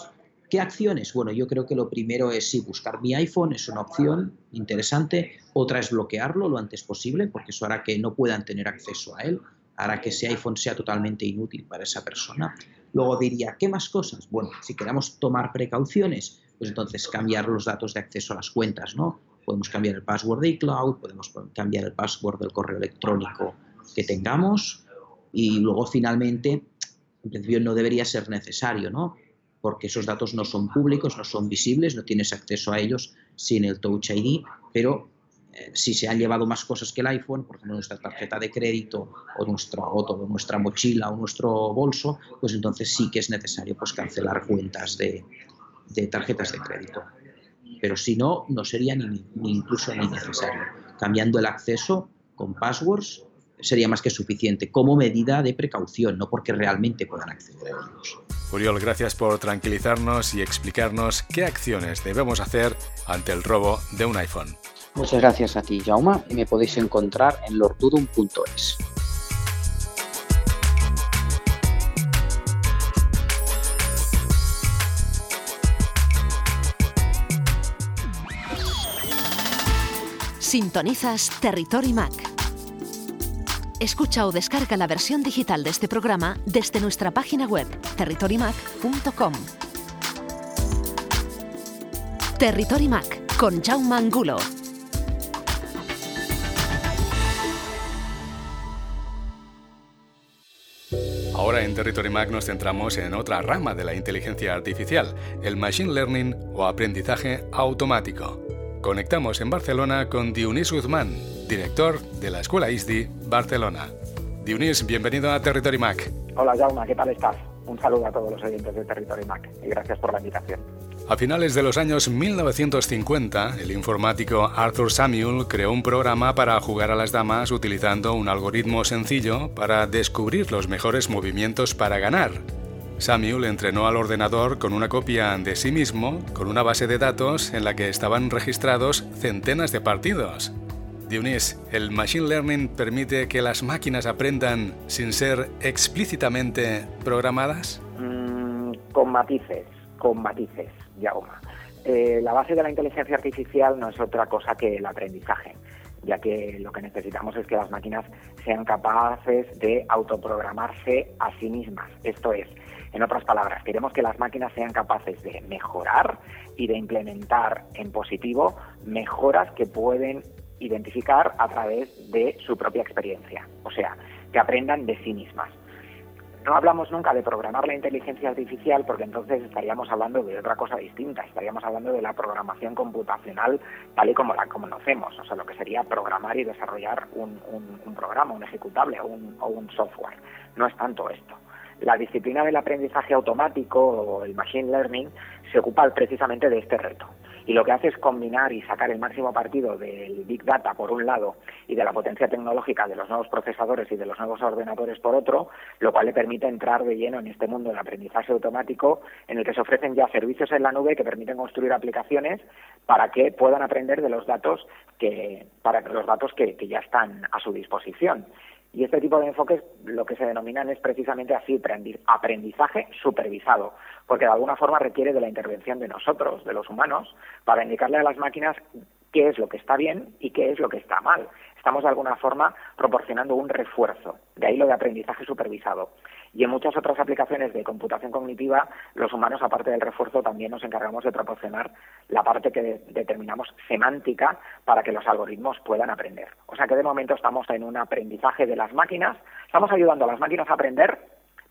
S13: ¿Qué acciones? Bueno, yo creo que lo primero es sí, buscar mi iPhone, es una opción interesante. Otra es bloquearlo lo antes posible, porque eso hará que no puedan tener acceso a él, hará que ese iPhone sea totalmente inútil para esa persona. Luego diría, ¿qué más cosas? Bueno, si queremos tomar precauciones, pues entonces cambiar los datos de acceso a las cuentas, ¿no? Podemos cambiar el password de iCloud, podemos cambiar el password del correo electrónico que tengamos y luego finalmente, en principio no debería ser necesario, ¿no? porque esos datos no son públicos, no son visibles, no tienes acceso a ellos sin el Touch ID, pero si se han llevado más cosas que el iPhone, por ejemplo nuestra tarjeta de crédito o nuestra, o nuestra mochila o nuestro bolso, pues entonces sí que es necesario pues, cancelar cuentas de, tarjetas de crédito. Pero si no, no sería ni, ni incluso ni necesario. Cambiando el acceso con passwords sería más que suficiente como medida de precaución, no porque realmente puedan acceder a ellos.
S2: Uriol, gracias por tranquilizarnos y explicarnos qué acciones debemos hacer ante el robo de un iPhone.
S13: Muchas gracias a ti, Jauma, y me podéis encontrar en lordudum.es.
S1: Sintonizas Territory Mac Escucha o descarga la versión digital de este programa desde nuestra página web territorymac.com. Territory Mac con Jaume Angulo.
S2: Ahora en Territory Mac nos centramos en otra rama de la inteligencia artificial, el machine learning o aprendizaje automático. Conectamos en Barcelona con Dionís Guzmán, director de la Escuela ISDI Barcelona. Dionís, bienvenido a Territory Mac.
S14: Hola Jauma, ¿qué tal estás? Un saludo a todos los oyentes de Territory Mac y gracias por la invitación.
S2: A finales de los años 1950, el informático Arthur Samuel creó un programa para jugar a las damas utilizando un algoritmo sencillo para descubrir los mejores movimientos para ganar. Samuel entrenó al ordenador con una copia de sí mismo, con una base de datos en la que estaban registrados centenas de partidos. Dionís, ¿el Machine Learning permite que las máquinas aprendan sin ser explícitamente programadas?
S14: Mm, con matices, con matices, Eh, la base de la inteligencia artificial no es otra cosa que el aprendizaje, ya que lo que necesitamos es que las máquinas sean capaces de autoprogramarse a sí mismas. Esto es, en otras palabras, queremos que las máquinas sean capaces de mejorar y de implementar en positivo mejoras que pueden identificar a través de su propia experiencia, o sea, que aprendan de sí mismas. No hablamos nunca de programar la inteligencia artificial porque entonces estaríamos hablando de otra cosa distinta, estaríamos hablando de la programación computacional tal y como la conocemos, o sea, lo que sería programar y desarrollar un, programa, un ejecutable o un software. No es tanto esto. La disciplina del aprendizaje automático o el machine learning se ocupa precisamente de este reto y lo que hace es combinar y sacar el máximo partido del Big Data por un lado y de la potencia tecnológica de los nuevos procesadores y de los nuevos ordenadores por otro, lo cual le permite entrar de lleno en este mundo del aprendizaje automático en el que se ofrecen ya servicios en la nube que permiten construir aplicaciones para que puedan aprender de los datos que para los datos que ya están a su disposición. Y este tipo de enfoques lo que se denominan es precisamente así, aprendizaje supervisado, porque de alguna forma requiere de la intervención de nosotros, de los humanos, para indicarle a las máquinas qué es lo que está bien y qué es lo que está mal. Estamos de alguna forma proporcionando un refuerzo, de ahí lo de aprendizaje supervisado. Y en muchas otras aplicaciones de computación cognitiva, los humanos, aparte del refuerzo, también nos encargamos de proporcionar la parte que determinamos semántica para que los algoritmos puedan aprender. O sea que de momento estamos en un aprendizaje de las máquinas, estamos ayudando a las máquinas a aprender,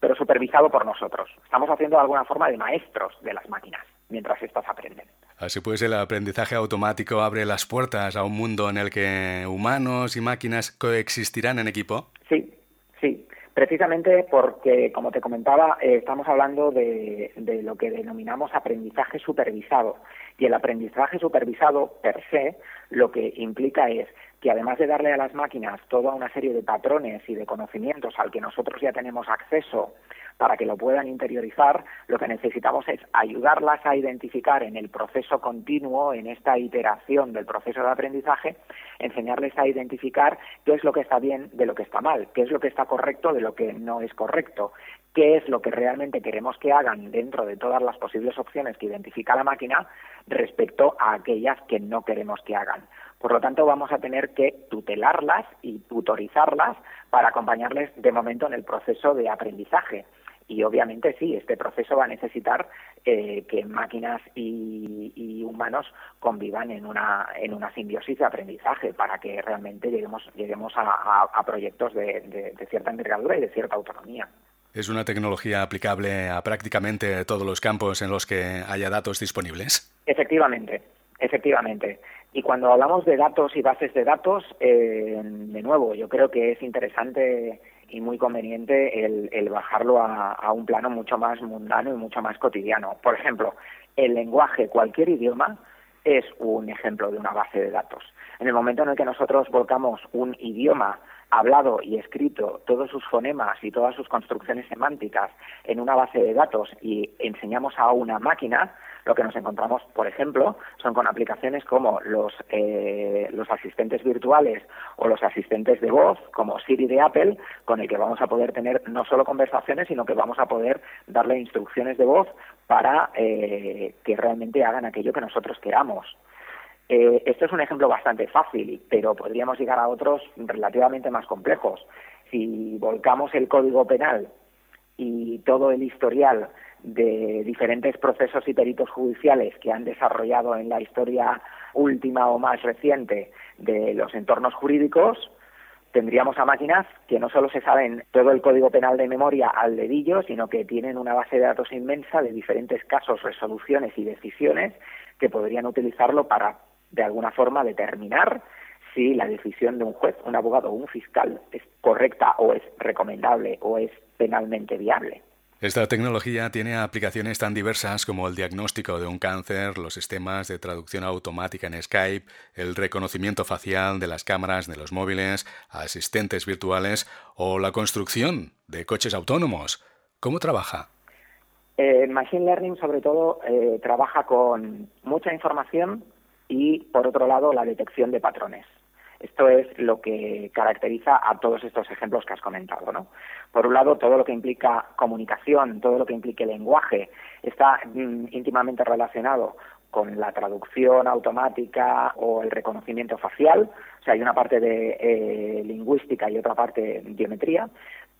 S14: pero supervisado por nosotros. Estamos haciendo de alguna forma de maestros de las máquinas mientras estas aprenden.
S2: Así pues, el aprendizaje automático abre las puertas a un mundo en el que humanos y máquinas coexistirán en equipo.
S14: Sí, sí. Precisamente porque, como te comentaba, eh, estamos hablando de, lo que denominamos aprendizaje supervisado. Y el aprendizaje supervisado, per se, lo que implica es que además de darle a las máquinas toda una serie de patrones y de conocimientos al que nosotros ya tenemos acceso para que lo puedan interiorizar, lo que necesitamos es ayudarlas a identificar en el proceso continuo, en esta iteración del proceso de aprendizaje, enseñarles a identificar qué es lo que está bien de lo que está mal, qué es lo que está correcto de lo que no es correcto, qué es lo que realmente queremos que hagan dentro de todas las posibles opciones que identifica la máquina respecto a aquellas que no queremos que hagan. Por lo tanto, vamos a tener que tutelarlas y tutorizarlas para acompañarles de momento en el proceso de aprendizaje. Y obviamente sí, este proceso va a necesitar eh, que máquinas y, humanos convivan en una, en una simbiosis de aprendizaje para que realmente lleguemos, lleguemos a, proyectos de, cierta envergadura y de cierta autonomía.
S2: ¿Es una tecnología aplicable a prácticamente todos los campos en los que haya datos disponibles?
S14: Efectivamente, efectivamente. Y cuando hablamos de datos y bases de datos, eh, de nuevo, yo creo que es interesante y muy conveniente el, bajarlo a, un plano mucho más mundano y mucho más cotidiano. Por ejemplo, el lenguaje, cualquier idioma, es un ejemplo de una base de datos. En el momento en el que nosotros volcamos un idioma hablado y escrito, todos sus fonemas y todas sus construcciones semánticas en una base de datos y enseñamos a una máquina, lo que nos encontramos, por ejemplo, son con aplicaciones como los, eh, los asistentes virtuales o los asistentes de voz, como Siri de Apple, con el que vamos a poder tener no solo conversaciones, sino que vamos a poder darle instrucciones de voz para eh, que realmente hagan aquello que nosotros queramos. Eh, esto es un ejemplo bastante fácil, pero podríamos llegar a otros relativamente más complejos. Si volcamos el código penal y todo el historial de diferentes procesos y peritos judiciales que han desarrollado en la historia última o más reciente de los entornos jurídicos, tendríamos a máquinas que no solo se saben todo el código penal de memoria al dedillo, sino que tienen una base de datos inmensa de diferentes casos, resoluciones y decisiones que podrían utilizarlo para, de alguna forma, determinar si la decisión de un juez, un abogado o un fiscal es correcta o es recomendable o es penalmente viable.
S2: Esta tecnología tiene aplicaciones tan diversas como el diagnóstico de un cáncer, los sistemas de traducción automática en Skype, el reconocimiento facial de las cámaras de los móviles, asistentes virtuales o la construcción de coches autónomos. ¿Cómo trabaja?
S14: Eh, Machine Learning sobre todo eh, trabaja con mucha información y por otro lado la detección de patrones. Esto es lo que caracteriza a todos estos ejemplos que has comentado, ¿no? Por un lado, todo lo que implica comunicación, todo lo que implique lenguaje, está mm, íntimamente relacionado con la traducción automática o el reconocimiento facial. O sea, hay una parte de eh, lingüística y otra parte de geometría.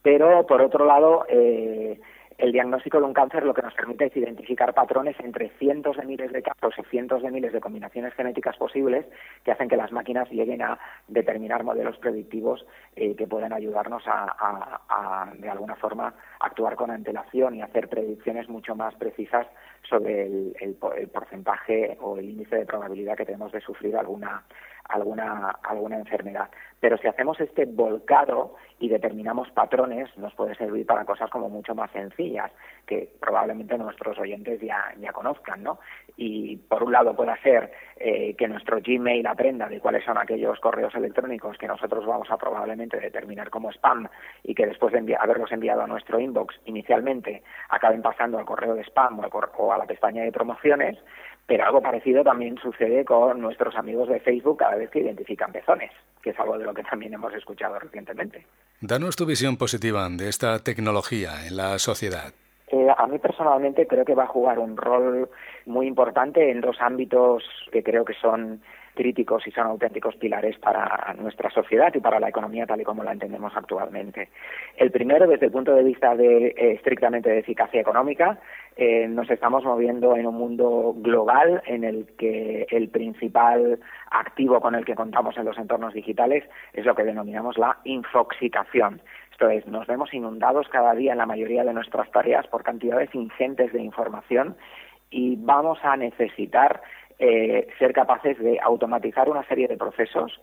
S14: Pero, por otro lado, eh, el diagnóstico de un cáncer lo que nos permite es identificar patrones entre cientos de miles de casos y cientos de miles de combinaciones genéticas posibles que hacen que las máquinas lleguen a determinar modelos predictivos eh, que puedan ayudarnos a, de alguna forma, actuar con antelación y hacer predicciones mucho más precisas sobre el porcentaje o el índice de probabilidad que tenemos de sufrir alguna alguna, alguna enfermedad. Pero si hacemos este volcado y determinamos patrones, nos puede servir para cosas como mucho más sencillas, que probablemente nuestros oyentes ya, ya conozcan, ¿no? Y por un lado puede ser eh, que nuestro Gmail aprenda de cuáles son aquellos correos electrónicos que nosotros vamos a probablemente determinar como spam y que después de haberlos enviado a nuestro inbox inicialmente acaben pasando al correo de spam o a la pestaña de promociones, pero algo parecido también sucede con nuestros amigos de Facebook cada vez que identifican pezones, que es algo de lo que también hemos escuchado recientemente.
S2: Danos tu visión positiva de esta tecnología en la sociedad.
S14: Eh, a mí personalmente creo que va a jugar un rol muy importante en dos ámbitos que creo que son críticos y son auténticos pilares para nuestra sociedad y para la economía tal y como la entendemos actualmente. El primero, desde el punto de vista de eh, estrictamente de eficacia económica, eh, nos estamos moviendo en un mundo global en el que el principal activo con el que contamos en los entornos digitales es lo que denominamos la infoxicación. Esto es, nos vemos inundados cada día en la mayoría de nuestras tareas por cantidades ingentes de información y vamos a necesitar eh, ser capaces de automatizar una serie de procesos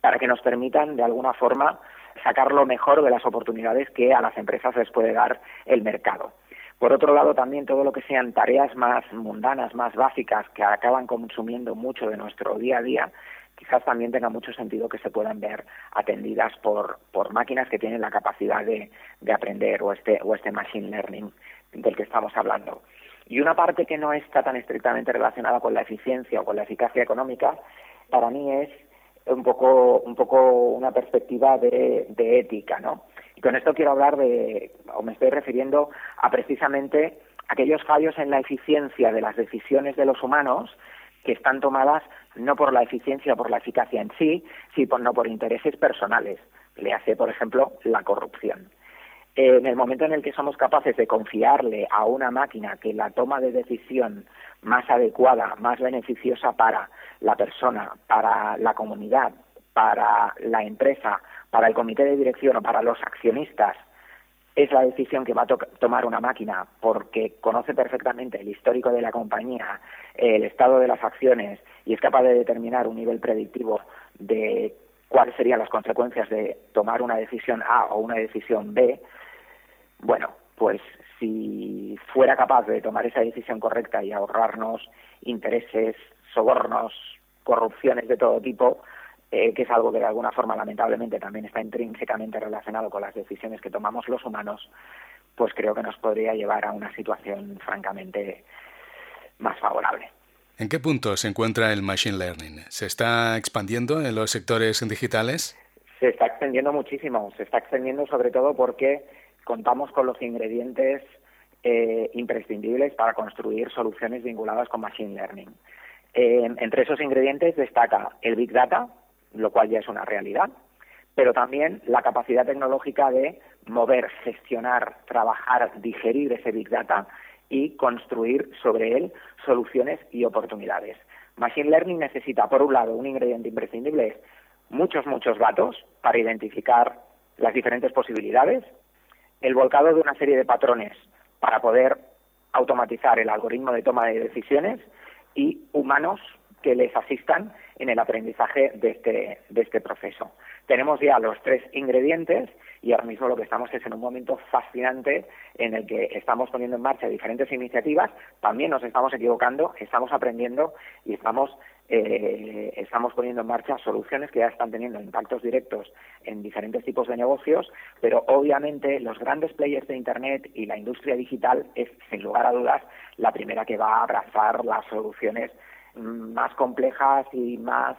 S14: para que nos permitan, de alguna forma, sacar lo mejor de las oportunidades que a las empresas les puede dar el mercado. Por otro lado, también todo lo que sean tareas más mundanas, más básicas, que acaban consumiendo mucho de nuestro día a día, quizás también tenga mucho sentido que se puedan ver atendidas por, por máquinas que tienen la capacidad de, de aprender o este, o este machine learning del que estamos hablando. Y una parte que no está tan estrictamente relacionada con la eficiencia o con la eficacia económica, para mí es un poco, un poco una perspectiva de, de ética, ¿no? Y con esto quiero hablar de, o me estoy refiriendo a precisamente aquellos fallos en la eficiencia de las decisiones de los humanos que están tomadas no por la eficiencia o por la eficacia en sí, sino por intereses personales. Le hace, por ejemplo, la corrupción en el momento en el que somos capaces de confiarle a una máquina que la toma de decisión más adecuada, más beneficiosa para la persona, para la comunidad, para la empresa, para el comité de dirección o para los accionistas, es la decisión que va a tomar una máquina porque conoce perfectamente el histórico de la compañía, el estado de las acciones y es capaz de determinar un nivel predictivo de cuáles serían las consecuencias de tomar una decisión A o una decisión B, bueno, pues si fuera capaz de tomar esa decisión correcta y ahorrarnos intereses, sobornos, corrupciones de todo tipo, eh, que es algo que de alguna forma lamentablemente también está intrínsecamente relacionado con las decisiones que tomamos los humanos, pues creo que nos podría llevar a una situación francamente más favorable.
S2: ¿En qué punto se encuentra el Machine Learning? ¿Se está expandiendo en los sectores digitales?
S14: Se está extendiendo muchísimo, se está extendiendo sobre todo porque contamos con los ingredientes eh, imprescindibles para construir soluciones vinculadas con Machine Learning. entre esos ingredientes destaca el Big Data, lo cual ya es una realidad, pero también la capacidad tecnológica de mover, gestionar, trabajar, digerir ese Big Data y construir sobre él soluciones y oportunidades. Machine Learning necesita, por un lado, un ingrediente imprescindible es muchos, muchos datos para identificar las diferentes posibilidades, el volcado de una serie de patrones para poder automatizar el algoritmo de toma de decisiones y humanos que les asistan en el aprendizaje de este, de este proceso. Tenemos ya los tres ingredientes y ahora mismo lo que estamos es en un momento fascinante en el que estamos poniendo en marcha diferentes iniciativas, también nos estamos equivocando, estamos aprendiendo y estamos eh, estamos poniendo en marcha soluciones que ya están teniendo impactos directos en diferentes tipos de negocios, pero obviamente los grandes players de Internet y la industria digital es, sin lugar a dudas, la primera que va a abrazar las soluciones más complejas y más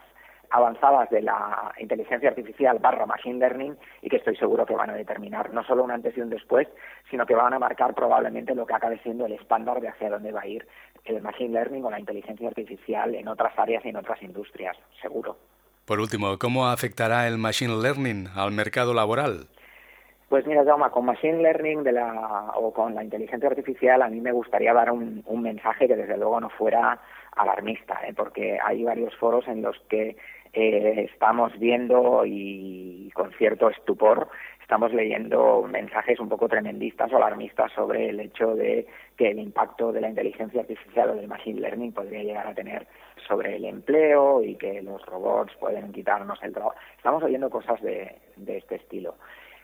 S14: avanzadas de la inteligencia artificial barra machine learning y que estoy seguro que van a determinar no solo un antes y un después, sino que van a marcar probablemente lo que acabe siendo el estándar de hacia dónde va a ir el machine learning o la inteligencia artificial en otras áreas y en otras industrias, seguro.
S2: Por último, ¿cómo afectará el machine learning al mercado laboral?
S14: Pues mira, Jaume, con Machine Learning de la, o con la inteligencia artificial a mí me gustaría dar un, un mensaje que desde luego no fuera alarmista, ¿eh? porque hay varios foros en los que eh, estamos viendo y con cierto estupor estamos leyendo mensajes un poco tremendistas o alarmistas sobre el hecho de que el impacto de la inteligencia artificial o del machine learning podría llegar a tener sobre el empleo y que los robots pueden quitarnos el trabajo. Estamos oyendo cosas de, de este estilo.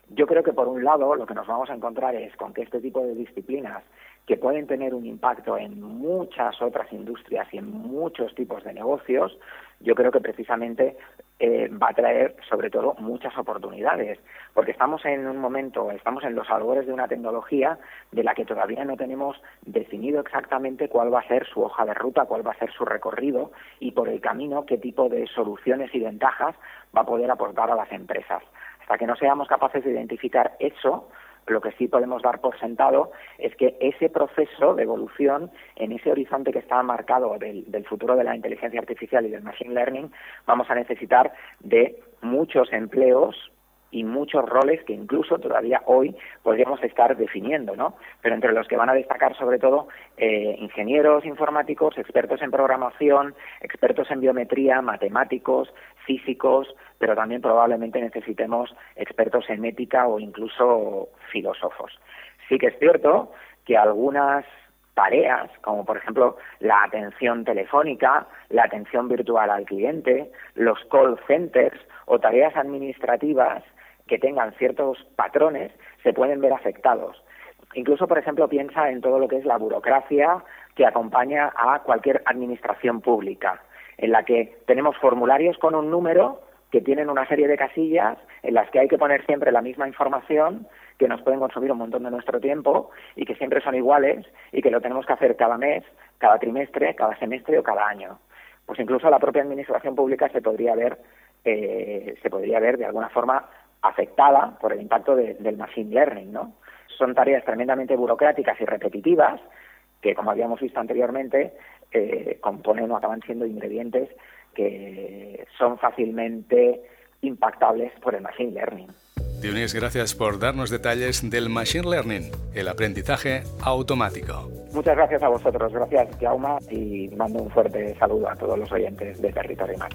S14: Yo creo que por un lado lo que nos vamos a encontrar es con que este tipo de disciplinas que pueden tener un impacto en muchas otras industrias y en muchos tipos de negocios, yo creo que precisamente eh, va a traer sobre todo muchas oportunidades, porque estamos en un momento, estamos en los albores de una tecnología de la que todavía no tenemos definido exactamente cuál va a ser su hoja de ruta, cuál va a ser su recorrido y por el camino qué tipo de soluciones y ventajas va a poder aportar a las empresas. Hasta que no seamos capaces de identificar eso, Lo que sí podemos dar por sentado es que ese proceso de evolución, en ese horizonte que está marcado del, del futuro de la inteligencia artificial y del machine learning, vamos a necesitar de muchos empleos y muchos roles que incluso todavía hoy podríamos estar definiendo, ¿no? Pero entre los que van a destacar sobre todo eh, ingenieros informáticos, expertos en programación, expertos en biometría, matemáticos, físicos, pero también probablemente necesitemos expertos en ética o incluso filósofos. Sí que es cierto que algunas tareas, como por ejemplo la atención telefónica, la atención virtual al cliente, los call centers o tareas administrativas que tengan ciertos patrones se pueden ver afectados. Incluso, por ejemplo, piensa en todo lo que es la burocracia que acompaña a cualquier administración pública, en la que tenemos formularios con un número que tienen una serie de casillas en las que hay que poner siempre la misma información, que nos pueden consumir un montón de nuestro tiempo y que siempre son iguales y que lo tenemos que hacer cada mes, cada trimestre, cada semestre o cada año. Pues incluso la propia administración pública se podría ver, eh, se podría ver de alguna forma afectada por el impacto del machine learning, ¿no? Son tareas tremendamente burocráticas y repetitivas que, como habíamos visto anteriormente, eh, componen o acaban siendo ingredientes que son fácilmente impactables por el machine learning.
S2: Dionís, gracias por darnos detalles del machine learning, el aprendizaje automático.
S14: Muchas gracias a vosotros, gracias Jauma y mando un fuerte saludo a todos los oyentes de Territory Mac.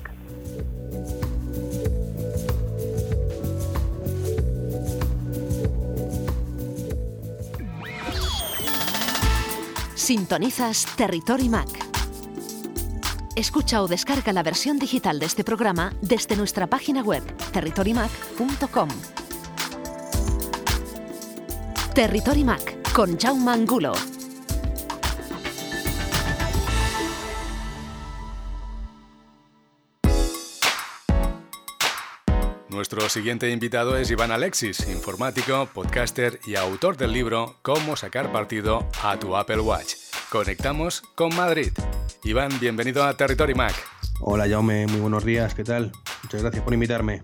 S1: Sintonizas Territory Mac. Escucha o descarga la versión digital de este programa desde nuestra página web territorymac.com. Territory Mac con Jaume Angulo.
S2: Nuestro siguiente invitado es Iván Alexis, informático, podcaster y autor del libro Cómo sacar partido a tu Apple Watch. Conectamos con Madrid. Iván, bienvenido a Territory Mac.
S15: Hola Jaume, muy buenos días, ¿qué tal? Muchas gracias por invitarme.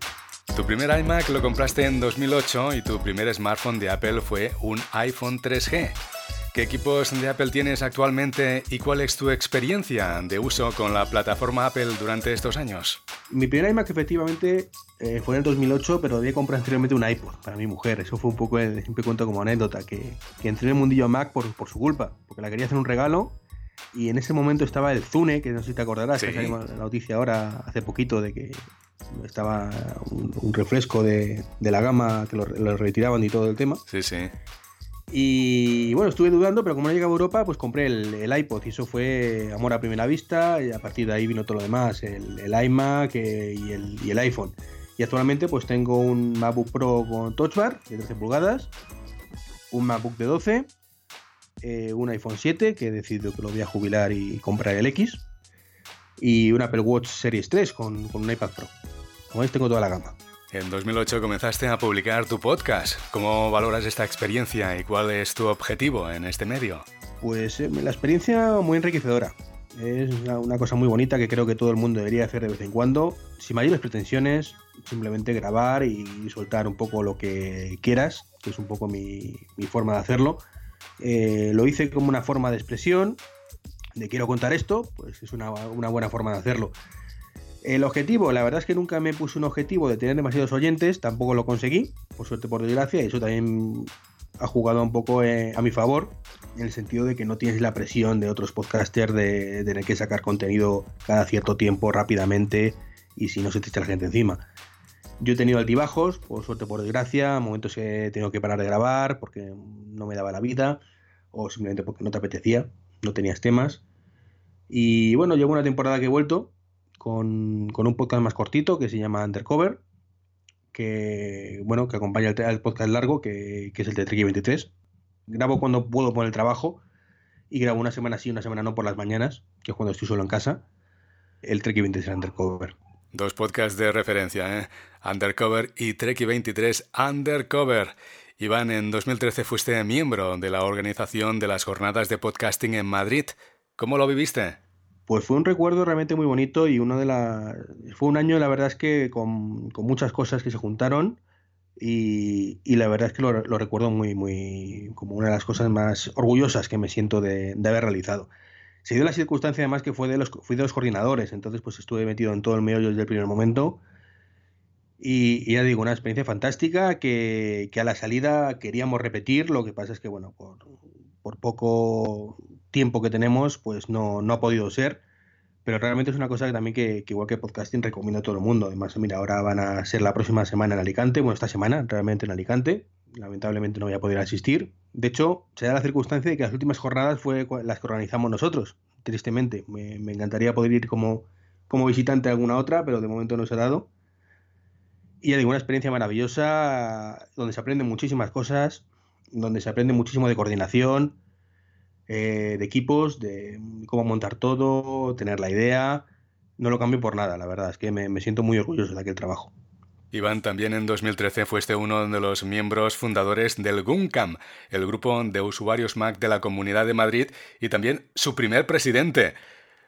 S2: Tu primer iMac lo compraste en 2008 y tu primer smartphone de Apple fue un iPhone 3G. ¿Qué equipos de Apple tienes actualmente y cuál es tu experiencia de uso con la plataforma Apple durante estos años?
S15: Mi primer iMac efectivamente eh, fue en el 2008, pero había comprado anteriormente un iPod para mi mujer. Eso fue un poco, siempre cuento como anécdota, que, que entré en el mundillo Mac por, por, su culpa, porque la quería hacer un regalo y en ese momento estaba el Zune, que no sé si te acordarás, que salió la noticia ahora hace poquito de que estaba un, refresco de, de, la gama que lo, lo retiraban y todo el tema.
S2: Sí, sí.
S15: Y bueno, estuve dudando, pero como no llegaba a Europa, pues compré el, iPod y eso fue amor a primera vista y a partir de ahí vino todo lo demás, el, iMac eh, y, el, iPhone. Y actualmente pues tengo un MacBook Pro con Touch Bar de 13 pulgadas, un MacBook de 12, eh, un iPhone 7 que he decidido que lo voy a jubilar y comprar el X y un Apple Watch Series 3 con, con un iPad Pro. Como veis tengo toda la gama.
S2: En 2008 comenzaste a publicar tu podcast. ¿Cómo valoras esta experiencia y cuál es tu objetivo en este medio?
S15: Pues eh, la experiencia muy enriquecedora. Es una cosa muy bonita que creo que todo el mundo debería hacer de vez en cuando, sin mayores pretensiones, simplemente grabar y soltar un poco lo que quieras, que es un poco mi, forma de hacerlo. Eh, lo hice como una forma de expresión, de quiero contar esto, pues es una, una buena forma de hacerlo. El objetivo, la verdad es que nunca me puse un objetivo de tener demasiados oyentes, tampoco lo conseguí, por suerte, por desgracia, y eso también ha jugado un poco eh, a mi favor, en el sentido de que no tienes la presión de otros podcasters de, tener que sacar contenido cada cierto tiempo rápidamente y si no se te echa la gente encima. Yo he tenido altibajos, por suerte, por desgracia, momentos que he tenido que parar de grabar porque no me daba la vida o simplemente porque no te apetecía, no tenías temas. Y bueno, llevo una temporada que he vuelto con, un podcast más cortito que se llama Undercover, que bueno, que acompaña el, podcast largo, que, es el de Tricky 23. Grabo cuando puedo por el trabajo y grabo una semana sí, una semana no por las mañanas, que es cuando estoy solo en casa, el Treki 23 Undercover.
S2: Dos podcasts de referencia, ¿eh? Undercover y Treki 23 Undercover. Iván, en 2013 fuiste miembro de la organización de las jornadas de podcasting en Madrid. ¿Cómo lo viviste?
S15: Pues fue un recuerdo realmente muy bonito y uno de la... fue un año, la verdad es que con, muchas cosas que se juntaron Y, la verdad es que lo, recuerdo muy, muy como una de las cosas más orgullosas que me siento de, haber realizado. Se dio la circunstancia además que fue de los, fui de los coordinadores, entonces pues estuve metido en todo el meollo desde el primer momento. Y, ya digo, una experiencia fantástica que, a la salida queríamos repetir, lo que pasa es que, bueno, por, por poco tiempo que tenemos, pues no, no ha podido ser pero realmente es una cosa que también que, igual que podcasting recomiendo a todo el mundo. Además, mira, ahora van a ser la próxima semana en Alicante, bueno, esta semana realmente en Alicante. Lamentablemente no voy a poder asistir. De hecho, se da la circunstancia de que las últimas jornadas fue las que organizamos nosotros, tristemente. Me, encantaría poder ir como, como visitante a alguna otra, pero de momento no se ha dado. Y ya digo, una experiencia maravillosa, donde se aprenden muchísimas cosas, donde se aprende muchísimo de coordinación, eh, de equipos, de cómo montar todo, tener la idea. No lo cambio por nada, la verdad, es que me, siento muy orgulloso de aquel trabajo.
S2: Iván, también en 2013 fuiste uno de los miembros fundadores del GUNCAM, el grupo de usuarios Mac de la Comunidad de Madrid, y también su primer presidente.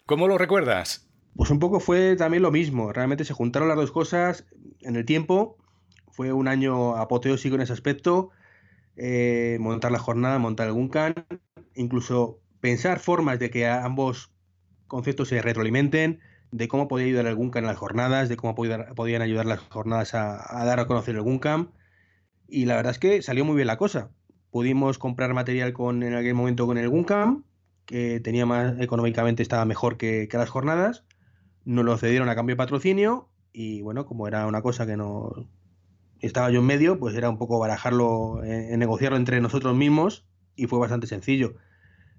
S2: ¿Cómo lo recuerdas?
S15: Pues un poco fue también lo mismo, realmente se juntaron las dos cosas en el tiempo, fue un año apoteósico en ese aspecto, eh, montar la jornada, montar el GUNCAM, incluso pensar formas de que ambos conceptos se retroalimenten, de cómo podía ayudar el GUNCAM en las jornadas, de cómo podían ayudar las jornadas a, dar a conocer el GUNCAM. Y la verdad es que salió muy bien la cosa. Pudimos comprar material con, en aquel momento con el GUNCAM, que tenía más económicamente estaba mejor que, las jornadas. Nos lo cedieron a cambio de patrocinio y bueno, como era una cosa que no estaba yo en medio, pues era un poco barajarlo, eh, negociarlo entre nosotros mismos y fue bastante sencillo.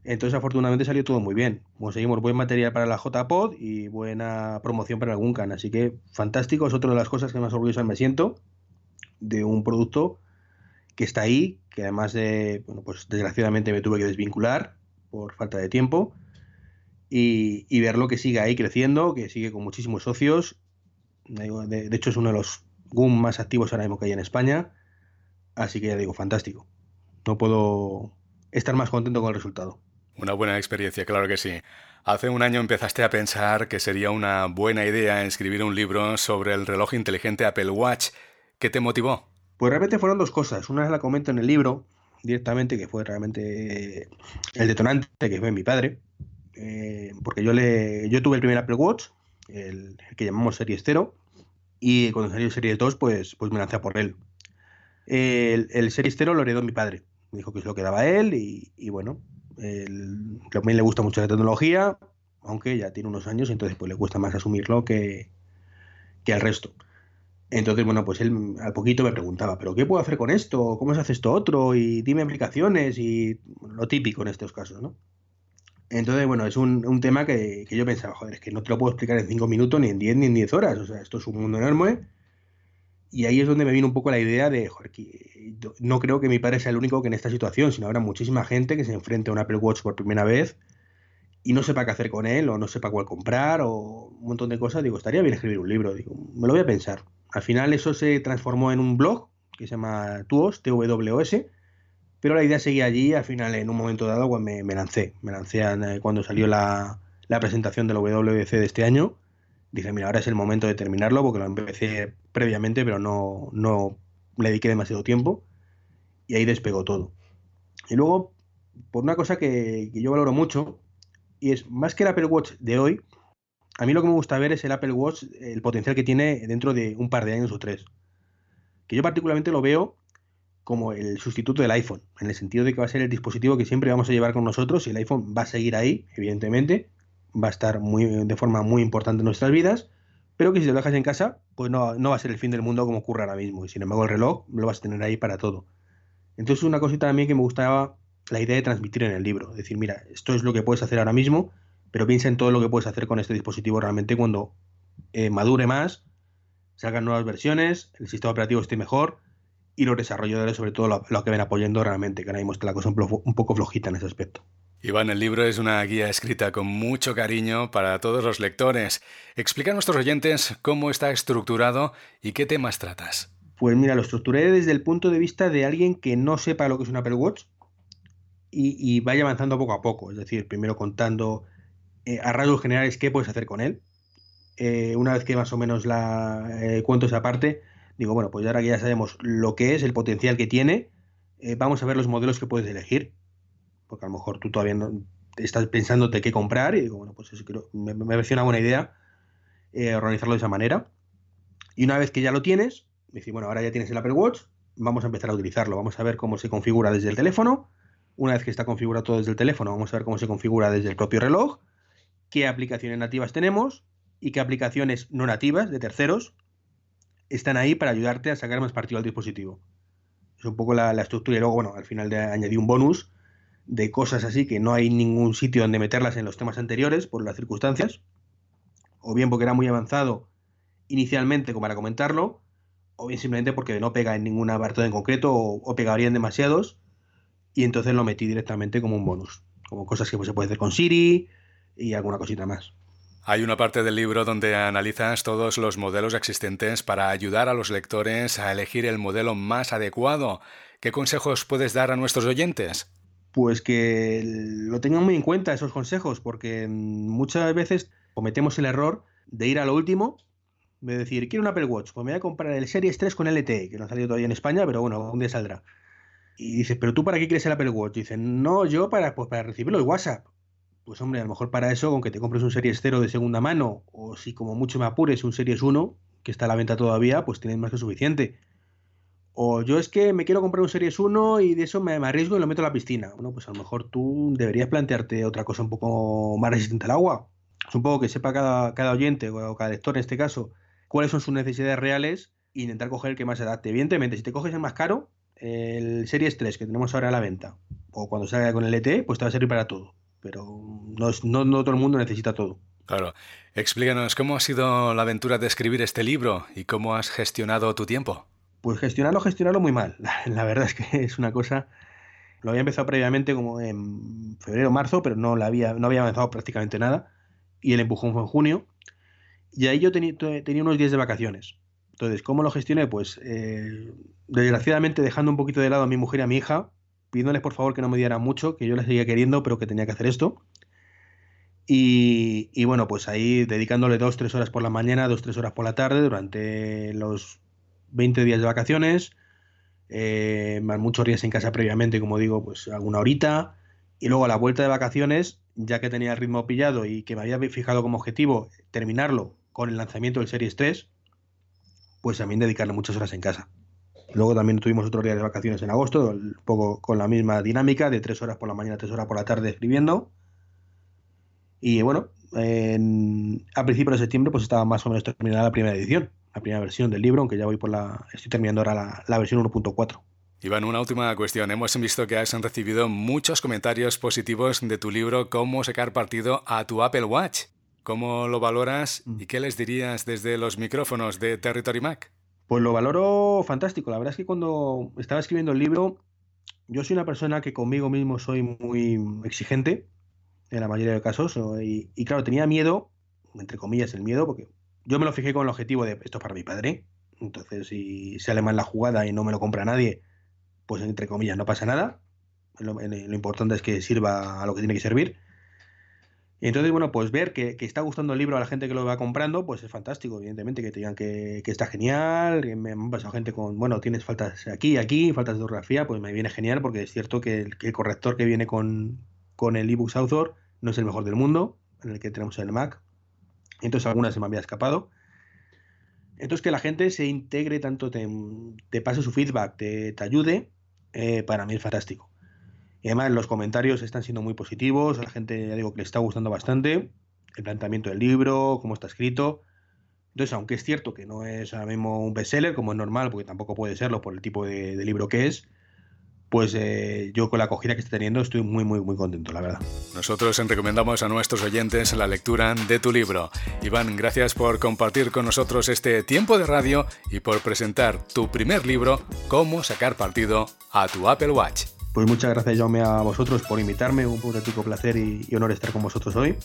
S15: Entonces, afortunadamente salió todo muy bien. Conseguimos buen material para la JPod y buena promoción para el Guncan. Así que fantástico. Es otra de las cosas que más orgulloso me siento de un producto que está ahí, que además de, bueno, pues desgraciadamente me tuve que desvincular por falta de tiempo. Y, y verlo que sigue ahí creciendo, que sigue con muchísimos socios. De, hecho, es uno de los GUM más activos ahora mismo que hay en España. Así que ya digo, fantástico. No puedo estar más contento con el resultado.
S2: Una buena experiencia, claro que sí. Hace un año empezaste a pensar que sería una buena idea escribir un libro sobre el reloj inteligente Apple Watch. ¿Qué te motivó?
S15: Pues realmente fueron dos cosas. Una la comento en el libro directamente, que fue realmente el detonante, que fue mi padre. Eh, porque yo le yo tuve el primer Apple Watch, el, que llamamos Series 0, y cuando salió Series 2, pues, pues me lancé a por él. El, el Series 0 lo heredó mi padre. Me dijo que es lo que daba él y, y bueno, el, también le gusta mucho la tecnología, aunque ya tiene unos años, entonces pues le cuesta más asumirlo que, que al resto. Entonces, bueno, pues él al poquito me preguntaba, ¿pero qué puedo hacer con esto? ¿Cómo se hace esto otro? Y dime aplicaciones y lo típico en estos casos, ¿no? Entonces, bueno, es un, un tema que, que, yo pensaba, joder, es que no te lo puedo explicar en 5 minutos, ni en 10, ni en 10 horas. O sea, esto es un mundo enorme y ahí es donde me vino un poco la idea de, joder, no creo que mi padre sea el único que en esta situación, sino habrá muchísima gente que se enfrente a un Apple Watch por primera vez y no sepa qué hacer con él, o no sepa cuál comprar, o un montón de cosas. Digo, estaría bien escribir un libro, digo, me lo voy a pensar. Al final eso se transformó en un blog que se llama Tuos, TWOS, pero la idea seguía allí al final en un momento dado cuando me, lancé. Me lancé eh, cuando salió la, la presentación del WWC de este año dije, mira, ahora es el momento de terminarlo porque lo empecé previamente, pero no, no le dediqué demasiado tiempo y ahí despegó todo. Y luego, por una cosa que, yo valoro mucho, y es más que el Apple Watch de hoy, a mí lo que me gusta ver es el Apple Watch, el potencial que tiene dentro de un par de años o tres. Que yo particularmente lo veo como el sustituto del iPhone, en el sentido de que va a ser el dispositivo que siempre vamos a llevar con nosotros y el iPhone va a seguir ahí, evidentemente, va a estar muy, de forma muy importante en nuestras vidas, pero que si te lo dejas en casa, pues no, no va a ser el fin del mundo como ocurre ahora mismo. Y sin embargo, el reloj lo vas a tener ahí para todo. Entonces, una cosita también que me gustaba la idea de transmitir en el libro. Decir, mira, esto es lo que puedes hacer ahora mismo, pero piensa en todo lo que puedes hacer con este dispositivo realmente cuando eh, madure más, salgan nuevas versiones, el sistema operativo esté mejor y los desarrolladores, sobre todo, lo, lo que ven apoyando realmente, que ahora mismo está la cosa un poco flojita en ese aspecto.
S2: Iván, el libro es una guía escrita con mucho cariño para todos los lectores. Explica a nuestros oyentes cómo está estructurado y qué temas tratas.
S15: Pues mira, lo estructuré desde el punto de vista de alguien que no sepa lo que es un Apple Watch y, vaya avanzando poco a poco. Es decir, primero contando eh, a rasgos generales qué puedes hacer con él. Eh, una vez que más o menos la eh, cuento esa parte, digo, bueno, pues ahora que ya sabemos lo que es, el potencial que tiene, eh, vamos a ver los modelos que puedes elegir. Porque a lo mejor tú todavía no estás pensándote qué comprar y digo, bueno, pues eso creo, me, me parece una buena idea eh, organizarlo de esa manera. Y una vez que ya lo tienes, me dice, bueno, ahora ya tienes el Apple Watch, vamos a empezar a utilizarlo, vamos a ver cómo se configura desde el teléfono. Una vez que está configurado todo desde el teléfono, vamos a ver cómo se configura desde el propio reloj, qué aplicaciones nativas tenemos y qué aplicaciones no nativas de terceros están ahí para ayudarte a sacar más partido al dispositivo. Es un poco la, estructura y luego, bueno, al final de añadí un bonus de cosas así que no hay ningún sitio donde meterlas en los temas anteriores por las circunstancias, o bien porque era muy avanzado inicialmente como para comentarlo, o bien simplemente porque no pega en ningún apartado en concreto o, o pegarían demasiados, y entonces lo metí directamente como un bonus, como cosas que pues, se puede hacer con Siri y alguna cosita más.
S2: Hay una parte del libro donde analizas todos los modelos existentes para ayudar a los lectores a elegir el modelo más adecuado. ¿Qué consejos puedes dar a nuestros oyentes?
S15: Pues que lo tengan muy en cuenta esos consejos, porque muchas veces cometemos el error de ir a lo último, de decir, quiero un Apple Watch, pues me voy a comprar el Series 3 con LTE, que no ha salido todavía en España, pero bueno, un día saldrá. Y dices, ¿pero tú para qué quieres el Apple Watch? dicen, no, yo para, pues para WhatsApp. Pues hombre, a lo mejor para eso, con que te compres un Series 0 de segunda mano, o si como mucho me apures un Series 1, que está a la venta todavía, pues tienes más que suficiente. O yo es que me quiero comprar un Series 1 y de eso me, arriesgo y lo meto a la piscina. Bueno, pues a lo mejor tú deberías plantearte otra cosa un poco más resistente al agua. Poco que sepa cada, cada oyente o cada lector en este caso cuáles son sus necesidades reales e intentar coger el que más se adapte. Evidentemente, si te coges el más caro, el Series 3 que tenemos ahora a la venta, o cuando salga con el ET, pues te va a servir para todo pero no, no, no todo el mundo necesita todo.
S2: Claro. Explícanos cómo ha sido la aventura de escribir este libro y cómo has gestionado tu tiempo.
S15: Pues gestionarlo, gestionarlo muy mal. La verdad es que es una cosa. Lo había empezado previamente como en febrero, marzo, pero no, la había, no había avanzado prácticamente nada. Y el empujón fue en junio. Y ahí yo tenía, tenía unos días de vacaciones. Entonces, ¿cómo lo gestioné? Pues eh, desgraciadamente dejando un poquito de lado a mi mujer y a mi hija, pidiéndoles por favor que no me dieran mucho, que yo les seguía queriendo, pero que tenía que hacer esto. Y, bueno, pues ahí dedicándole dos, tres horas por la mañana, dos, tres horas por la tarde, durante los 20 días de vacaciones, eh, más muchos días en casa previamente, como digo, pues alguna horita. Y luego a la vuelta de vacaciones, ya que tenía el ritmo pillado y que me había fijado como objetivo terminarlo con el lanzamiento del Series 3, pues también dedicarle muchas horas en casa. Luego también tuvimos otro día de vacaciones en agosto, un poco con la misma dinámica, de tres horas por la mañana, tres horas por la tarde escribiendo. Y bueno, a principios de septiembre pues estaba más o menos terminada la primera edición, la primera versión del libro, aunque ya voy por la... estoy terminando ahora la, la versión 1.4.
S2: Iván, una última cuestión. Hemos visto que has recibido muchos comentarios positivos de tu libro Cómo sacar partido a tu Apple Watch. ¿Cómo lo valoras y qué les dirías desde los micrófonos de Territory Mac?
S15: Pues lo valoro fantástico. La verdad es que cuando estaba escribiendo el libro, yo soy una persona que conmigo mismo soy muy exigente, en la mayoría de casos, y, claro, tenía miedo, entre comillas el miedo, porque yo me lo fijé con el objetivo de esto es para mi padre, entonces si sale mal la jugada y no me lo compra nadie, pues entre comillas no pasa nada. lo importante es que sirva a lo que tiene que servir. Y entonces, bueno, pues ver que, está gustando el libro a la gente que lo va comprando, pues es fantástico, evidentemente, que te digan que, está genial, que me han pasado gente con, bueno, tienes faltas aquí, aquí, faltas de ortografía, pues me viene genial porque es cierto que el, corrector que viene con, con el ebook author no es el mejor del mundo, en el que tenemos en el Mac. Entonces algunas se me había escapado. Entonces que la gente se integre tanto, te, te pase su feedback, te, te ayude, eh, para mí es fantástico. Y además los comentarios están siendo muy positivos, a la gente ya digo que le está gustando bastante el planteamiento del libro, cómo está escrito. Entonces, aunque es cierto que no es ahora mismo un bestseller, como es normal, porque tampoco puede serlo por el tipo de, libro que es, pues eh, yo con la acogida que está teniendo estoy muy, muy, muy contento, la verdad.
S2: Nosotros recomendamos a nuestros oyentes la lectura de tu libro. Iván, gracias por compartir con nosotros este tiempo de radio y por presentar tu primer libro, Cómo sacar partido a tu Apple Watch.
S15: Pues muchas gracias, Jaume, a vosotros por invitarme. Un auténtico placer y, honor estar con vosotros hoy.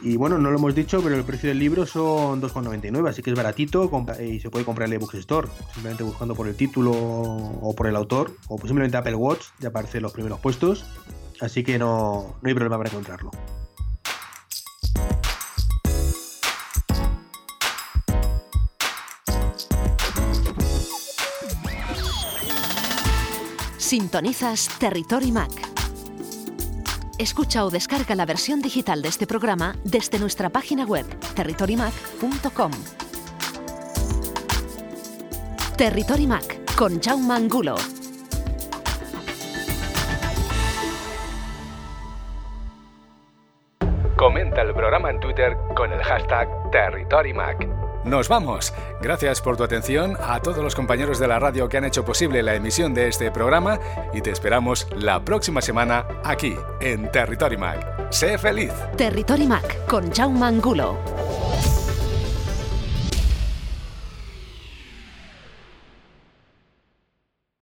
S15: Y bueno, no lo hemos dicho, pero el precio del libro son 2,99, así que es baratito y se puede comprar en el Book Store. Simplemente buscando por el título o por el autor, o posiblemente Apple Watch, ya aparecen los primeros puestos. Así que no, no hay problema para encontrarlo.
S1: Sintonizas Territory Mac. Escucha o descarga la versión digital de este programa desde nuestra página web territorymac.com. Territory Mac con Jaume Angulo.
S2: Comenta el programa en Twitter con el hashtag TerritoryMac. Nos vamos. Gracias por tu atención a todos los compañeros de la radio que han hecho posible la emisión de este programa y te esperamos la próxima semana aquí en Territory Mac. Sé feliz.
S1: Territory Mac con Jaume Angulo.